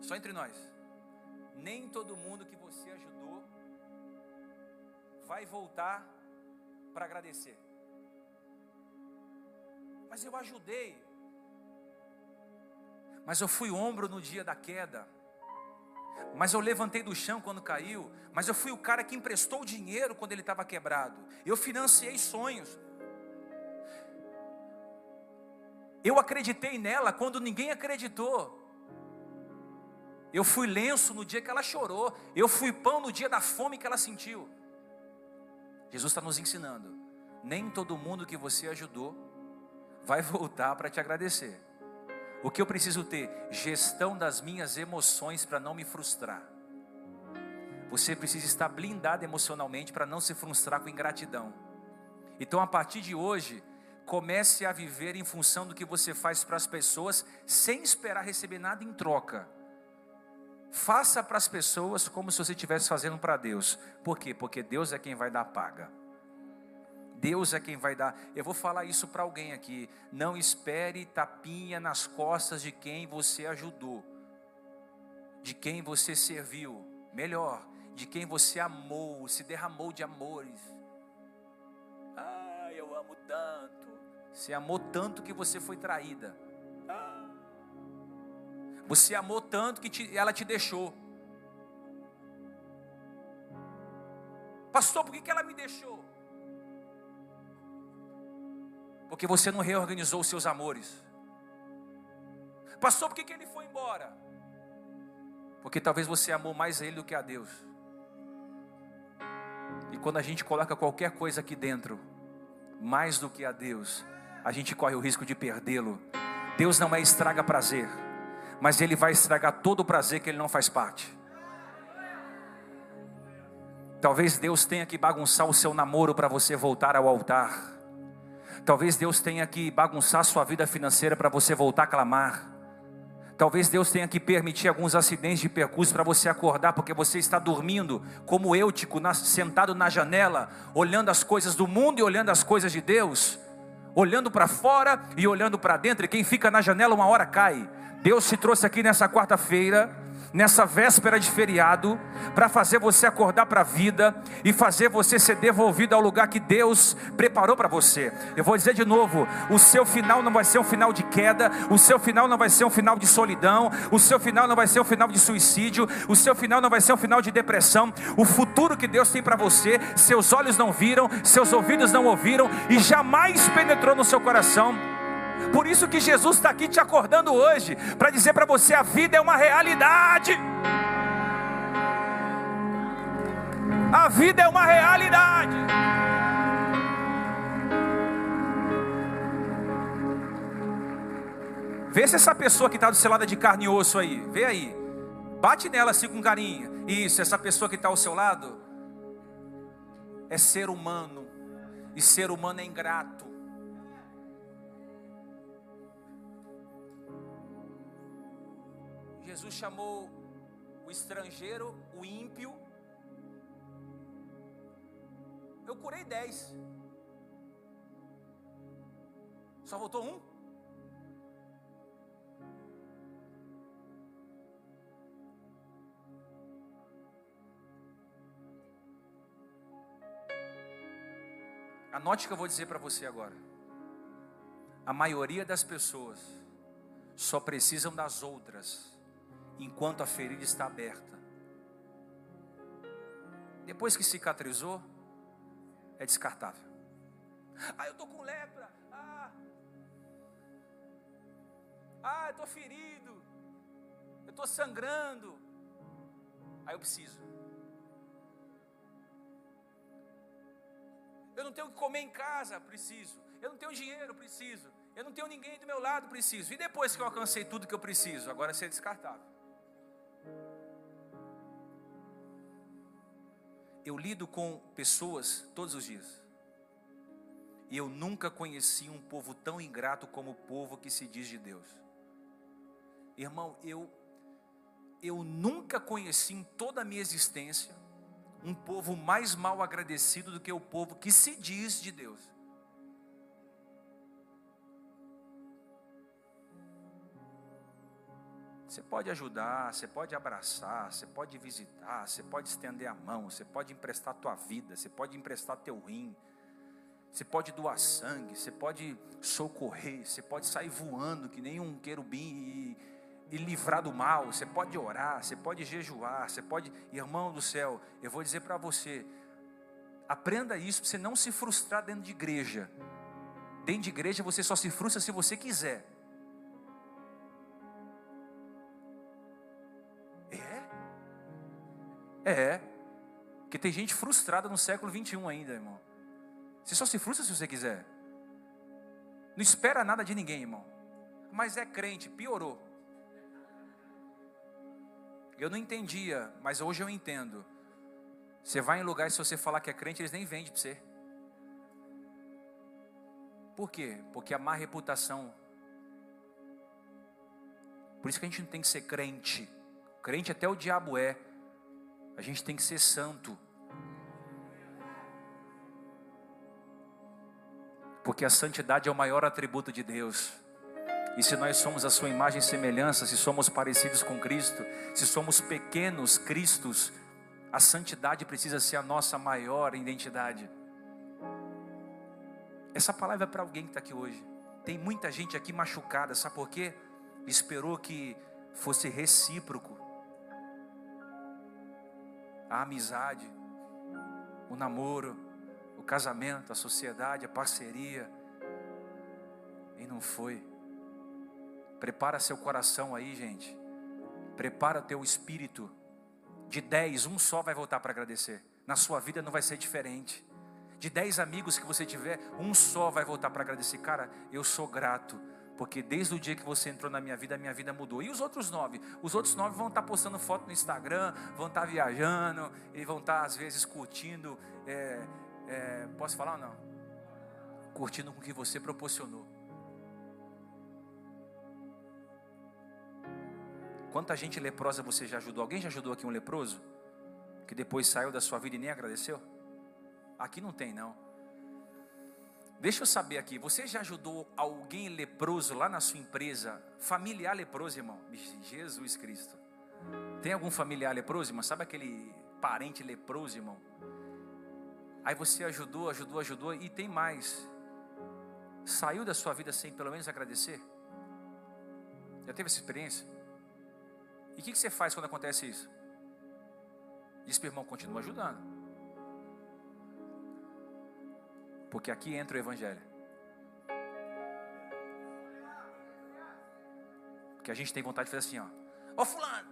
Só entre nós. Nem todo mundo que você ajudou vai voltar para agradecer. Mas eu ajudei. Mas eu fui ombro no dia da queda mas eu levantei do chão quando caiu, mas eu fui o cara que emprestou dinheiro quando ele estava quebrado. Eu financiei sonhos. Eu acreditei nela quando ninguém acreditou. Eu fui lenço no dia que ela chorou. Eu fui pão no dia da fome que ela sentiu. Jesus está nos ensinando. Nem todo mundo que você ajudou vai voltar para te agradecer. O que eu preciso ter? Gestão das minhas emoções para não me frustrar. Você precisa estar blindado emocionalmente para não se frustrar com ingratidão. Então, a partir de hoje, comece a viver em função do que você faz para as pessoas, sem esperar receber nada em troca. Faça para as pessoas como se você estivesse fazendo para Deus. Por quê? Porque Deus é quem vai dar paga. Deus é quem vai dar. Eu vou falar isso para alguém aqui. Não espere tapinha nas costas de quem você ajudou, de quem você serviu. Melhor, de quem você amou, se derramou de amores. Ah, eu amo tanto. Você amou tanto que você foi traída. Ah. Você amou tanto que te, ela te deixou. Pastor, por que, que ela me deixou? Porque você não reorganizou os seus amores. Pastor, por que ele foi embora? Porque talvez você amou mais a ele do que a Deus. E quando a gente coloca qualquer coisa aqui dentro, mais do que a Deus, a gente corre o risco de perdê-lo. Deus não é estraga prazer, mas Ele vai estragar todo o prazer que Ele não faz parte. Talvez Deus tenha que bagunçar o seu namoro para você voltar ao altar. Talvez Deus tenha que bagunçar sua vida financeira para você voltar a clamar. Talvez Deus tenha que permitir alguns acidentes de percurso para você acordar, porque você está dormindo, como Eutico, sentado na janela, olhando as coisas do mundo e olhando as coisas de Deus, olhando para fora e olhando para dentro, e quem fica na janela uma hora cai. Deus te trouxe aqui nessa quarta-feira nessa véspera de feriado, para fazer você acordar para a vida e fazer você ser devolvido ao lugar que Deus preparou para você. Eu vou dizer de novo: o seu final não vai ser um final de queda, o seu final não vai ser um final de solidão, o seu final não vai ser um final de suicídio, o seu final não vai ser um final de depressão. O futuro que Deus tem para você, seus olhos não viram, seus ouvidos não ouviram e jamais penetrou no seu coração por isso que Jesus está aqui te acordando hoje, para dizer para você: a vida é uma realidade. A vida é uma realidade. Vê se essa pessoa que está do seu lado é de carne e osso aí, vê aí, bate nela assim com carinho. Isso, essa pessoa que está ao seu lado é ser humano, e ser humano é ingrato. Jesus chamou o estrangeiro, o ímpio. Eu curei dez. Só voltou um? Anote o que eu vou dizer para você agora. A maioria das pessoas só precisam das outras enquanto a ferida está aberta. Depois que cicatrizou, é descartável. Ah, eu estou com lepra. Ah, ah eu estou ferido. Eu estou sangrando. Aí eu preciso. Eu não tenho o que comer em casa, preciso. Eu não tenho dinheiro, preciso. Eu não tenho ninguém do meu lado, preciso. E depois que eu alcancei tudo que eu preciso, agora é ser descartável. Eu lido com pessoas todos os dias. E eu nunca conheci um povo tão ingrato como o povo que se diz de Deus. Irmão, eu eu nunca conheci em toda a minha existência um povo mais mal agradecido do que o povo que se diz de Deus. Você pode ajudar, você pode abraçar, você pode visitar, você pode estender a mão, você pode emprestar tua vida, você pode emprestar teu rim, você pode doar sangue, você pode socorrer, você pode sair voando que nem um querubim e, e livrar do mal, você pode orar, você pode jejuar, você pode, irmão do céu, eu vou dizer para você, aprenda isso para você não se frustrar dentro de igreja. Dentro de igreja você só se frustra se você quiser. É. Porque tem gente frustrada no século 21 ainda, irmão. Você só se frustra se você quiser. Não espera nada de ninguém, irmão. Mas é crente, piorou. Eu não entendia, mas hoje eu entendo. Você vai em lugares, se você falar que é crente, eles nem vendem para você. Por quê? Porque a má reputação. Por isso que a gente não tem que ser crente. Crente até o diabo é. A gente tem que ser santo. Porque a santidade é o maior atributo de Deus. E se nós somos a sua imagem e semelhança, se somos parecidos com Cristo, se somos pequenos Cristos, a santidade precisa ser a nossa maior identidade. Essa palavra é para alguém que está aqui hoje. Tem muita gente aqui machucada, sabe por quê? Esperou que fosse recíproco. A amizade, o namoro, o casamento, a sociedade, a parceria. E não foi. Prepara seu coração aí, gente. Prepara teu espírito. De dez, um só vai voltar para agradecer. Na sua vida não vai ser diferente. De dez amigos que você tiver, um só vai voltar para agradecer. Cara, eu sou grato porque desde o dia que você entrou na minha vida, a minha vida mudou. E os outros nove? Os outros nove vão estar postando foto no Instagram, vão estar viajando, e vão estar às vezes curtindo. É, é, posso falar ou não? Curtindo com o que você proporcionou. Quanta gente leprosa você já ajudou? Alguém já ajudou aqui um leproso? Que depois saiu da sua vida e nem agradeceu? Aqui não tem, não. Deixa eu saber aqui, você já ajudou alguém leproso lá na sua empresa? Familiar leproso, irmão? Jesus Cristo. Tem algum familiar leproso, irmão? Sabe aquele parente leproso, irmão? Aí você ajudou, ajudou, ajudou e tem mais. Saiu da sua vida sem pelo menos agradecer? Já teve essa experiência? E o que, que você faz quando acontece isso? Diz para irmão, continua ajudando. Porque aqui entra o Evangelho. Porque a gente tem vontade de fazer assim, ó. Ô fulano,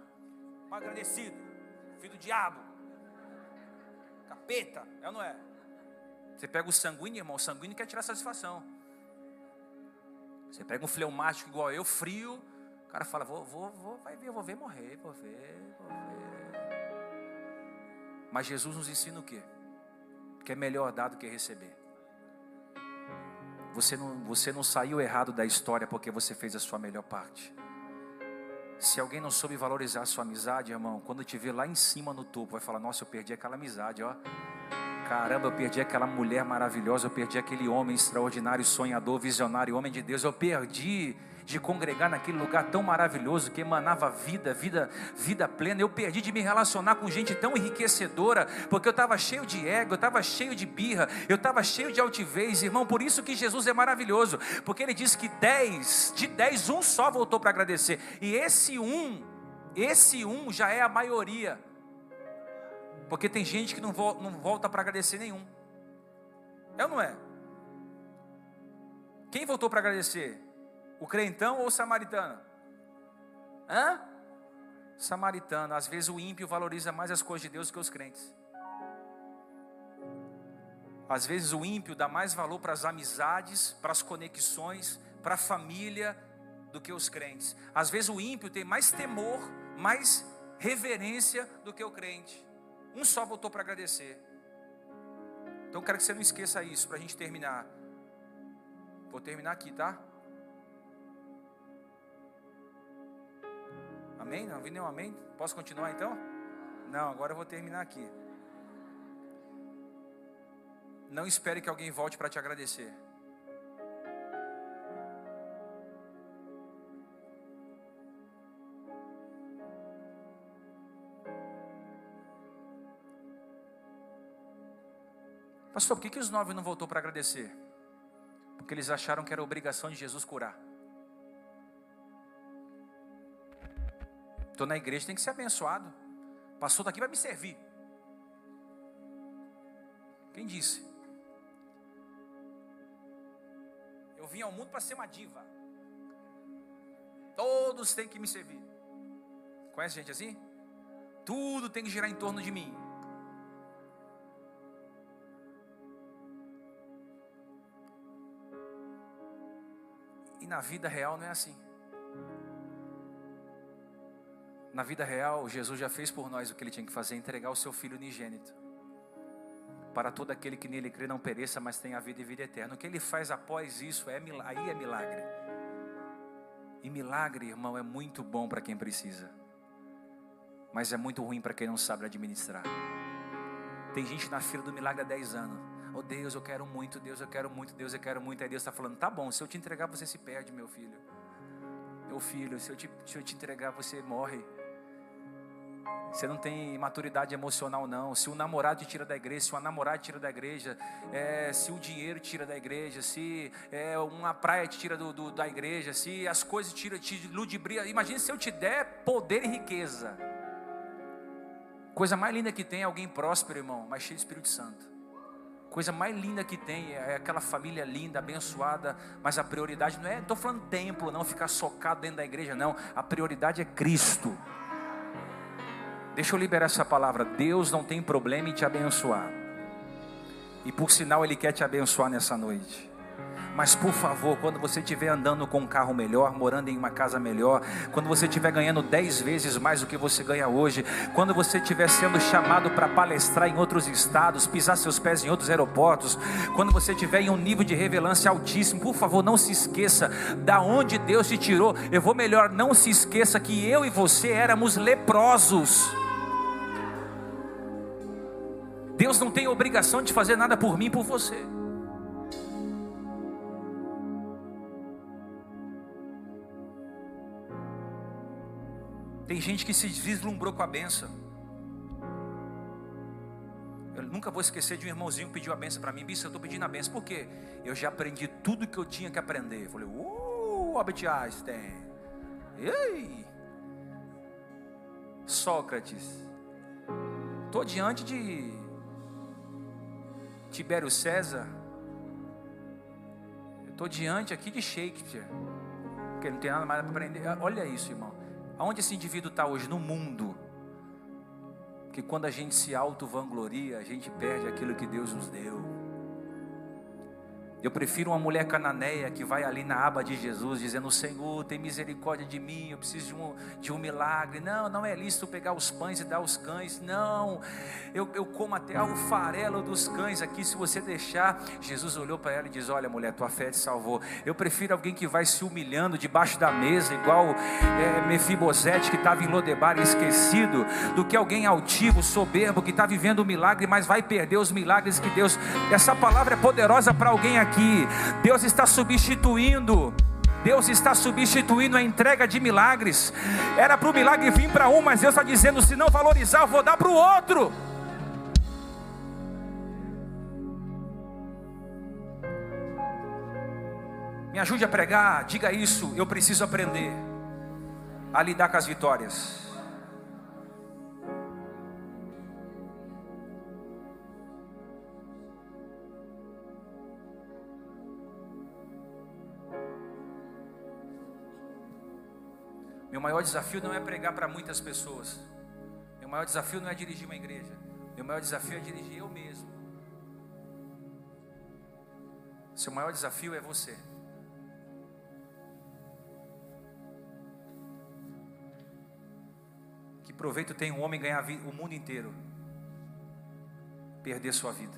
mal agradecido, filho do diabo, capeta, é ou não é? Você pega o sanguíneo, irmão, o sanguíneo quer tirar satisfação. Você pega um fleumático igual eu, frio, o cara fala, vou, vou, vou, vai ver, vou ver morrer, vou ver, vou ver. Mas Jesus nos ensina o quê? Que é melhor dar do que receber. Você não, você não saiu errado da história porque você fez a sua melhor parte. Se alguém não soube valorizar a sua amizade, irmão, quando te ver lá em cima no topo, vai falar: Nossa, eu perdi aquela amizade, ó. Caramba, eu perdi aquela mulher maravilhosa, eu perdi aquele homem extraordinário, sonhador, visionário, homem de Deus, eu perdi de congregar naquele lugar tão maravilhoso que emanava vida, vida, vida plena. Eu perdi de me relacionar com gente tão enriquecedora, porque eu estava cheio de ego, eu estava cheio de birra, eu estava cheio de altivez, irmão. Por isso que Jesus é maravilhoso, porque ele disse que dez, de dez, um só voltou para agradecer, e esse um, esse um já é a maioria, porque tem gente que não volta para agradecer nenhum, é ou não é? Quem voltou para agradecer? O crentão ou o samaritano? Hã? Samaritano. Às vezes o ímpio valoriza mais as coisas de Deus que os crentes. Às vezes o ímpio dá mais valor para as amizades, para as conexões, para a família do que os crentes. Às vezes o ímpio tem mais temor, mais reverência do que o crente. Um só voltou para agradecer. Então quero que você não esqueça isso para a gente terminar. Vou terminar aqui, tá? Amém? Não vi nenhum amém? Posso continuar então? Não, agora eu vou terminar aqui. Não espere que alguém volte para te agradecer. Pastor, por que, que os nove não voltou para agradecer? Porque eles acharam que era obrigação de Jesus curar. Estou na igreja, tem que ser abençoado. Passou daqui vai me servir. Quem disse? Eu vim ao mundo para ser uma diva. Todos têm que me servir. Conhece gente assim? Tudo tem que girar em torno de mim. Na vida real não é assim. Na vida real, Jesus já fez por nós o que ele tinha que fazer: entregar o seu filho unigênito. Para todo aquele que nele crê não pereça, mas tenha a vida e vida eterna. O que ele faz após isso é aí é milagre. E milagre, irmão, é muito bom para quem precisa, mas é muito ruim para quem não sabe administrar. Tem gente na fila do milagre há 10 anos. Oh Deus, eu quero muito, Deus, eu quero muito, Deus, eu quero muito. Aí Deus está falando: tá bom, se eu te entregar, você se perde, meu filho. Meu filho, se eu te, se eu te entregar, você morre. Você não tem maturidade emocional, não. Se o namorado te tira da igreja, se uma namorada te tira da igreja, é, se o dinheiro te tira da igreja, se é, uma praia te tira do, do, da igreja, se as coisas te, te ludibria. Imagina se eu te der poder e riqueza. Coisa mais linda que tem é alguém próspero, irmão, mas cheio de Espírito Santo. Coisa mais linda que tem é aquela família linda, abençoada, mas a prioridade não é, estou falando templo, não ficar socado dentro da igreja, não. A prioridade é Cristo. Deixa eu liberar essa palavra. Deus não tem problema em te abençoar. E por sinal, Ele quer te abençoar nessa noite. Mas por favor, quando você estiver andando com um carro melhor, morando em uma casa melhor, quando você estiver ganhando dez vezes mais do que você ganha hoje, quando você estiver sendo chamado para palestrar em outros estados, pisar seus pés em outros aeroportos, quando você estiver em um nível de revelância altíssimo, por favor, não se esqueça da onde Deus te tirou. Eu vou melhor, não se esqueça que eu e você éramos leprosos. Deus não tem obrigação de fazer nada por mim por você. Tem gente que se vislumbrou com a benção. Eu nunca vou esquecer de um irmãozinho que pediu a benção para mim. Bicho, eu estou pedindo a benção. Por quê? Eu já aprendi tudo que eu tinha que aprender. Eu falei, uh, Albert Einstein. Ei! Sócrates. Estou diante de Tibério César, estou diante aqui de Shakespeare, porque não tem nada mais para aprender. Olha isso, irmão. Aonde esse indivíduo está hoje? No mundo. Que quando a gente se auto-vangloria, a gente perde aquilo que Deus nos deu. Eu prefiro uma mulher cananeia que vai ali na aba de Jesus, dizendo: Senhor, tem misericórdia de mim, eu preciso de um, de um milagre. Não, não é lícito pegar os pães e dar aos cães. Não, eu, eu como até o farelo dos cães aqui, se você deixar. Jesus olhou para ela e diz: Olha, mulher, tua fé te salvou. Eu prefiro alguém que vai se humilhando debaixo da mesa, igual é, Mefibosete, que estava em Lodebar esquecido, do que alguém altivo, soberbo, que está vivendo um milagre, mas vai perder os milagres que Deus. Essa palavra é poderosa para alguém aqui aqui. Deus está substituindo. Deus está substituindo a entrega de milagres. Era para o milagre vir para um, mas Deus está dizendo: se não valorizar, eu vou dar para o outro. Me ajude a pregar, diga isso. Eu preciso aprender a lidar com as vitórias. Meu maior desafio não é pregar para muitas pessoas. Meu maior desafio não é dirigir uma igreja. Meu maior desafio é dirigir eu mesmo. Seu maior desafio é você. Que proveito tem um homem ganhar o mundo inteiro, perder sua vida?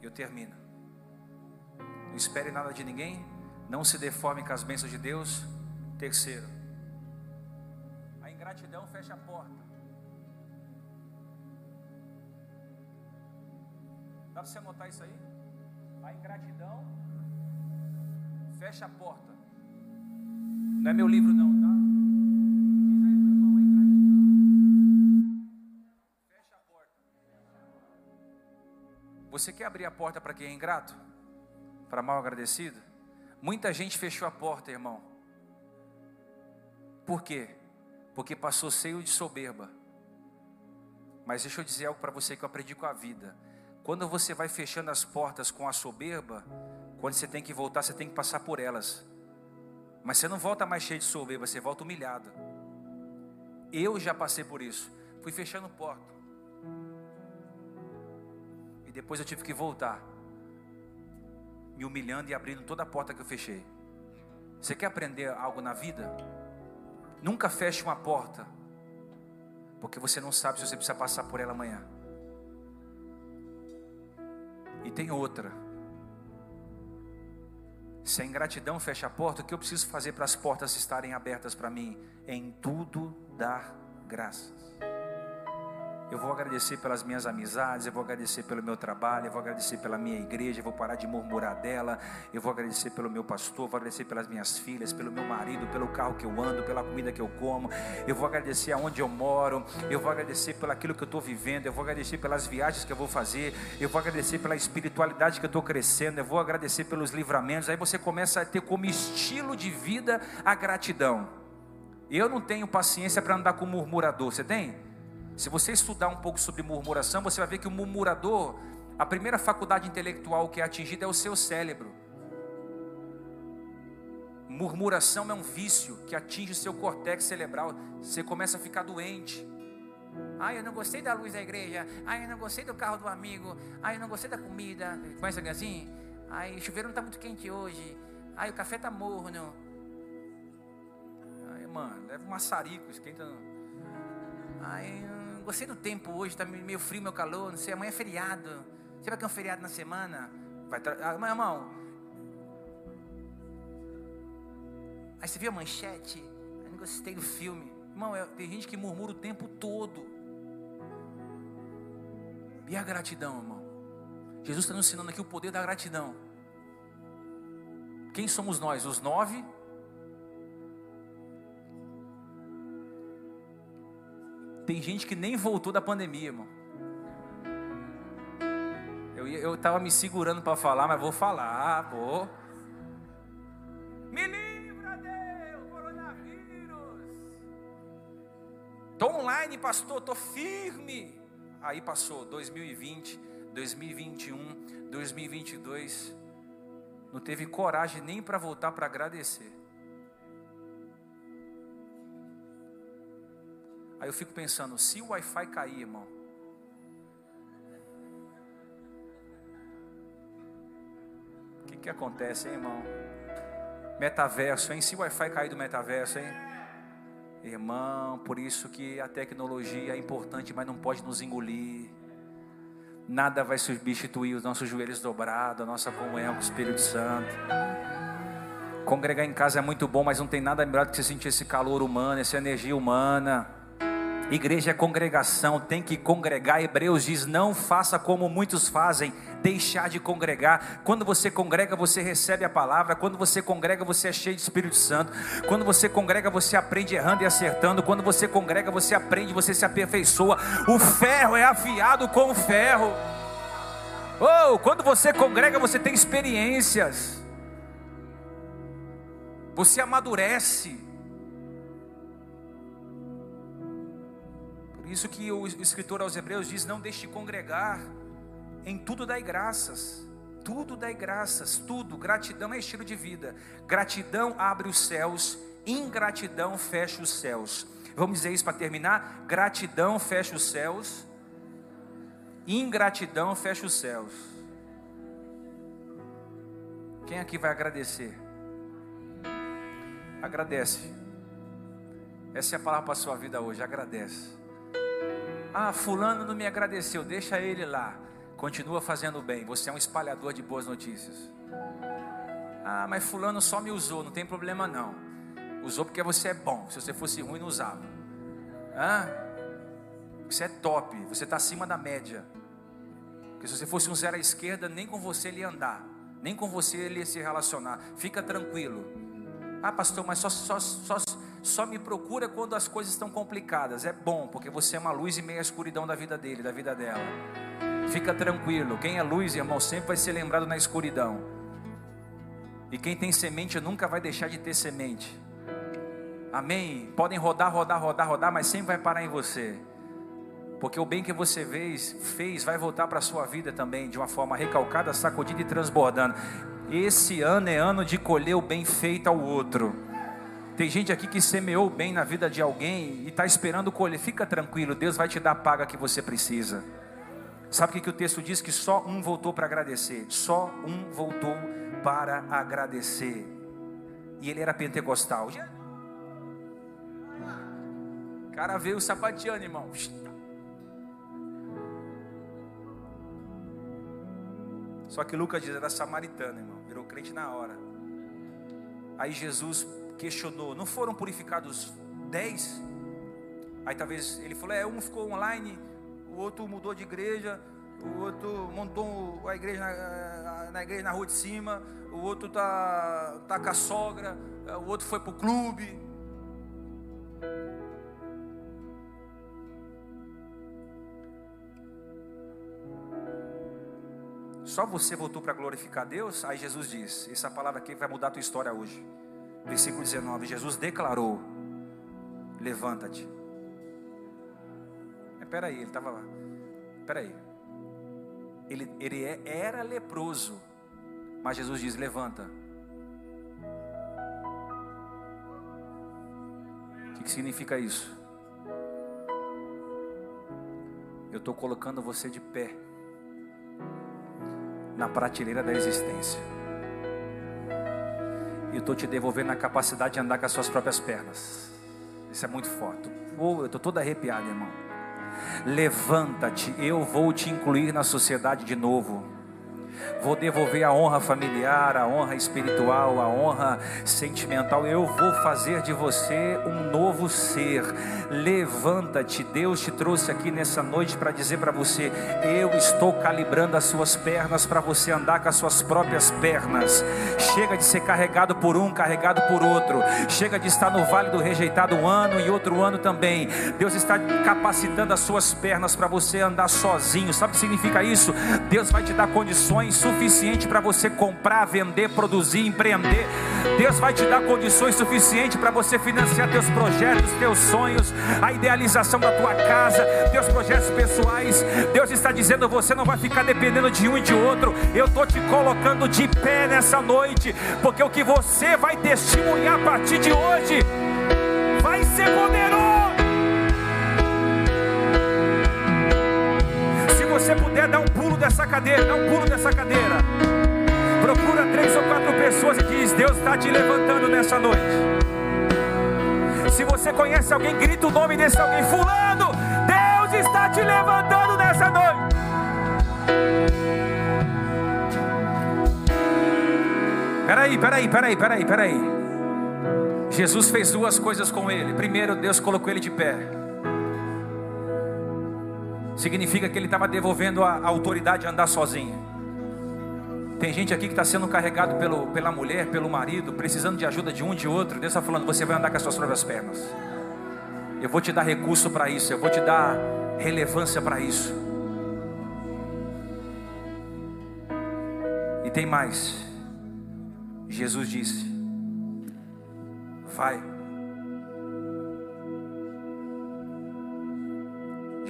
Eu termino. Não espere nada de ninguém, não se deforme com as bênçãos de Deus. Terceiro, a ingratidão fecha a porta. Dá para você anotar isso aí? A ingratidão fecha a porta. Não é meu livro, não, tá? Você quer abrir a porta para quem é ingrato? Para mal agradecido? Muita gente fechou a porta, irmão. Por quê? Porque passou cheio de soberba. Mas deixa eu dizer algo para você que eu aprendi com a vida. Quando você vai fechando as portas com a soberba, quando você tem que voltar, você tem que passar por elas. Mas você não volta mais cheio de soberba, você volta humilhado. Eu já passei por isso. Fui fechando porta. E depois eu tive que voltar me humilhando e abrindo toda a porta que eu fechei. Você quer aprender algo na vida? Nunca feche uma porta, porque você não sabe se você precisa passar por ela amanhã. E tem outra. Se a ingratidão fecha a porta, o que eu preciso fazer para as portas estarem abertas para mim? Em tudo dar graças. Eu vou agradecer pelas minhas amizades, eu vou agradecer pelo meu trabalho, eu vou agradecer pela minha igreja, eu vou parar de murmurar dela, eu vou agradecer pelo meu pastor, vou agradecer pelas minhas filhas, pelo meu marido, pelo carro que eu ando, pela comida que eu como, eu vou agradecer aonde eu moro, eu vou agradecer pelo aquilo que eu estou vivendo, eu vou agradecer pelas viagens que eu vou fazer, eu vou agradecer pela espiritualidade que eu estou crescendo, eu vou agradecer pelos livramentos. Aí você começa a ter como estilo de vida a gratidão. Eu não tenho paciência para andar com murmurador, você tem? Se você estudar um pouco sobre murmuração, você vai ver que o murmurador, a primeira faculdade intelectual que é atingida é o seu cérebro. Murmuração é um vício que atinge o seu cortex cerebral. Você começa a ficar doente. Ai, eu não gostei da luz da igreja. Ai, eu não gostei do carro do amigo. Ai, eu não gostei da comida. Começa assim? Ai, o chuveiro não está muito quente hoje. Ai, o café está morno. Ai, mano, leva um maçarico, esquenta. Gostei do tempo hoje, está meio frio, meu calor, não sei, amanhã é feriado. Você vai ter um feriado na semana? Vai tra... ah, irmão, Aí você viu a manchete? Eu não gostei do filme. Irmão, é, tem gente que murmura o tempo todo. E a gratidão, irmão? Jesus está nos ensinando aqui o poder da gratidão. Quem somos nós? Os nove Tem gente que nem voltou da pandemia, irmão. Eu estava me segurando para falar, mas vou falar, vou. Me livra, Deus, coronavírus. Estou online, pastor, estou firme. Aí passou 2020, 2021, 2022. Não teve coragem nem para voltar para agradecer. Aí eu fico pensando, se o Wi-Fi cair, irmão. O que, que acontece, hein, irmão? Metaverso, hein? Se o Wi-Fi cair do metaverso, hein? Irmão, por isso que a tecnologia é importante, mas não pode nos engolir. Nada vai substituir os nossos joelhos dobrados, a nossa comunhão com o Espírito Santo. Congregar em casa é muito bom, mas não tem nada melhor do que você sentir esse calor humano, essa energia humana. Igreja é congregação, tem que congregar. Hebreus diz: não faça como muitos fazem, deixar de congregar. Quando você congrega, você recebe a palavra. Quando você congrega, você é cheio de Espírito Santo. Quando você congrega, você aprende errando e acertando. Quando você congrega, você aprende, você se aperfeiçoa. O ferro é afiado com o ferro. Oh, quando você congrega, você tem experiências. Você amadurece. Isso que o escritor aos Hebreus diz: não deixe de congregar, em tudo dai graças, tudo dai graças, tudo. Gratidão é estilo de vida, gratidão abre os céus, ingratidão fecha os céus. Vamos dizer isso para terminar? Gratidão fecha os céus, ingratidão fecha os céus. Quem aqui vai agradecer? Agradece. Essa é a palavra para a sua vida hoje. Agradece. Ah, fulano não me agradeceu, deixa ele lá. Continua fazendo bem. Você é um espalhador de boas notícias. Ah, mas fulano só me usou, não tem problema não. Usou porque você é bom. Se você fosse ruim, não usava. Ah, você é top, você está acima da média. Porque se você fosse um zero à esquerda, nem com você ele ia andar, nem com você ele ia se relacionar. Fica tranquilo. Ah, pastor, mas só, só, só, só me procura quando as coisas estão complicadas. É bom, porque você é uma luz e meia escuridão da vida dele, da vida dela. Fica tranquilo. Quem é luz, irmão, sempre vai ser lembrado na escuridão. E quem tem semente nunca vai deixar de ter semente. Amém? Podem rodar, rodar, rodar, rodar, mas sempre vai parar em você. Porque o bem que você fez, fez vai voltar para a sua vida também, de uma forma recalcada, sacudida e transbordando. Esse ano é ano de colher o bem feito ao outro. Tem gente aqui que semeou bem na vida de alguém e está esperando colher. Fica tranquilo, Deus vai te dar a paga que você precisa. Sabe o que, que o texto diz? Que só um voltou para agradecer. Só um voltou para agradecer. E ele era pentecostal. O cara veio sapateando, irmão. Só que Lucas diz, era samaritano, irmão. Virou crente na hora. Aí Jesus questionou: Não foram purificados dez? Aí talvez ele falou: É, um ficou online, o outro mudou de igreja, o outro montou a igreja na, na igreja na rua de cima, o outro tá, tá com a sogra, o outro foi pro clube. Só você voltou para glorificar Deus? Aí Jesus diz: Essa palavra aqui vai mudar a tua história hoje. Versículo 19: Jesus declarou: Levanta-te. Espera aí, ele estava lá. Espera aí. Ele, ele é, era leproso, mas Jesus diz: Levanta. O que, que significa isso? Eu estou colocando você de pé na prateleira da existência. Eu estou te devolvendo a capacidade de andar com as suas próprias pernas. Isso é muito forte. Eu estou todo arrepiado, irmão. Levanta-te, eu vou te incluir na sociedade de novo vou devolver a honra familiar, a honra espiritual, a honra sentimental. Eu vou fazer de você um novo ser. Levanta-te, Deus te trouxe aqui nessa noite para dizer para você: eu estou calibrando as suas pernas para você andar com as suas próprias pernas. Chega de ser carregado por um, carregado por outro. Chega de estar no vale do rejeitado um ano e outro ano também. Deus está capacitando as suas pernas para você andar sozinho. Sabe o que significa isso? Deus vai te dar condições suficiente para você comprar, vender, produzir, empreender. Deus vai te dar condições suficientes para você financiar teus projetos, teus sonhos, a idealização da tua casa, teus projetos pessoais. Deus está dizendo: você não vai ficar dependendo de um e de outro. Eu estou te colocando de pé nessa noite, porque o que você vai testemunhar a partir de hoje vai ser poderoso. Você puder dar um pulo dessa cadeira, dá um pulo dessa cadeira. Procura três ou quatro pessoas e diz: Deus está te levantando nessa noite. Se você conhece alguém, grita o nome desse alguém: Fulano, Deus está te levantando nessa noite. Peraí, peraí, peraí, peraí, peraí. Jesus fez duas coisas com ele. Primeiro, Deus colocou ele de pé significa que ele estava devolvendo a, autoridade a andar sozinho. Tem gente aqui que está sendo carregado pelo, pela mulher, pelo marido, precisando de ajuda de um de outro. Deus está falando: você vai andar com as suas próprias pernas. Eu vou te dar recurso para isso, eu vou te dar relevância para isso. E tem mais. Jesus disse: Vai.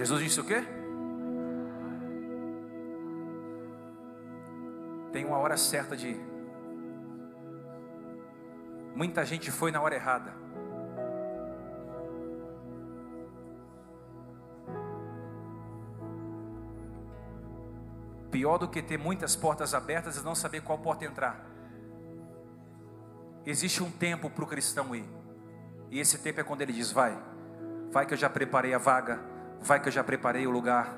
Jesus disse o quê? tem uma hora certa de ir. Muita gente foi na hora errada. Pior do que ter muitas portas abertas é não saber qual porta entrar. Existe um tempo para o cristão ir. E esse tempo é quando ele diz: Vai, vai que eu já preparei a vaga, vai que eu já preparei o lugar,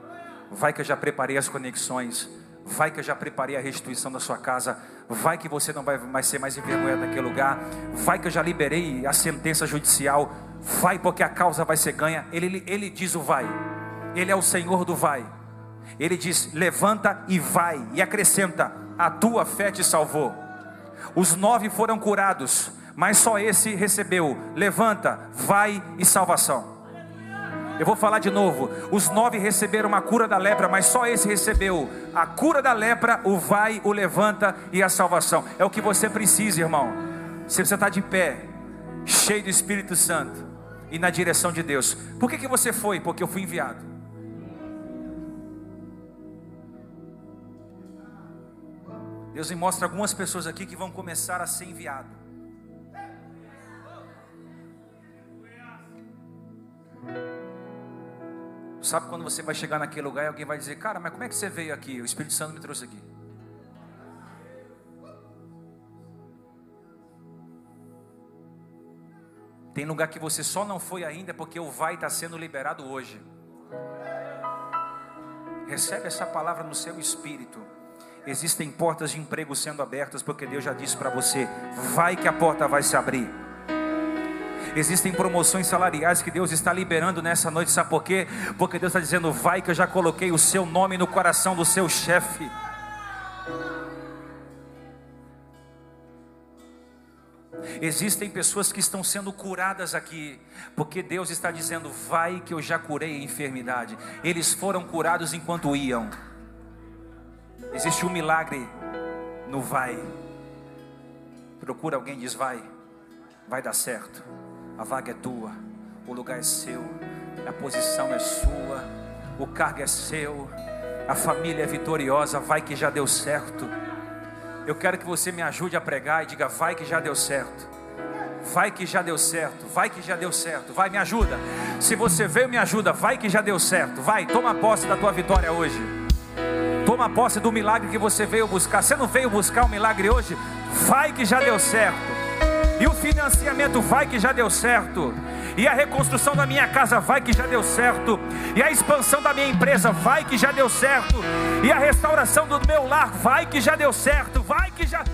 vai que eu já preparei as conexões, Vai que eu já preparei a restituição da sua casa. Vai que você não vai mais ser mais envergonhado naquele lugar. Vai que eu já liberei a sentença judicial. Vai porque a causa vai ser ganha. Ele, ele, ele diz o vai. Ele é o Senhor do vai. Ele diz: levanta e vai. E acrescenta: a tua fé te salvou. Os nove foram curados, mas só esse recebeu: levanta, vai e salvação. Eu vou falar de novo. Os nove receberam a cura da lepra, mas só esse recebeu a cura da lepra, o vai, o levanta e a salvação. É o que você precisa, irmão. Se você está de pé, cheio do Espírito Santo e na direção de Deus. Por que, que você foi? Porque eu fui enviado. Deus me mostra algumas pessoas aqui que vão começar a ser enviado. Sabe quando você vai chegar naquele lugar e alguém vai dizer: Cara, mas como é que você veio aqui? O Espírito Santo me trouxe aqui. Tem lugar que você só não foi ainda porque o vai está sendo liberado hoje. Recebe essa palavra no seu espírito. Existem portas de emprego sendo abertas porque Deus já disse para você: vai que a porta vai se abrir. Existem promoções salariais que Deus está liberando nessa noite, sabe por quê? Porque Deus está dizendo: vai que eu já coloquei o seu nome no coração do seu chefe. Existem pessoas que estão sendo curadas aqui, porque Deus está dizendo: vai que eu já curei a enfermidade. Eles foram curados enquanto iam. Existe um milagre no vai. Procura alguém, diz: vai, vai dar certo. A vaga é tua, o lugar é seu, a posição é sua, o cargo é seu, a família é vitoriosa. Vai que já deu certo. Eu quero que você me ajude a pregar e diga: vai que já deu certo. Vai que já deu certo, vai que já deu certo, vai, me ajuda. Se você veio, me ajuda, vai que já deu certo, vai, toma posse da tua vitória hoje. Toma posse do milagre que você veio buscar. Você não veio buscar um milagre hoje? Vai que já deu certo. Financiamento vai que já deu certo. E a reconstrução da minha casa vai que já deu certo. E a expansão da minha empresa vai que já deu certo. E a restauração do meu lar vai que já deu certo. Vai que já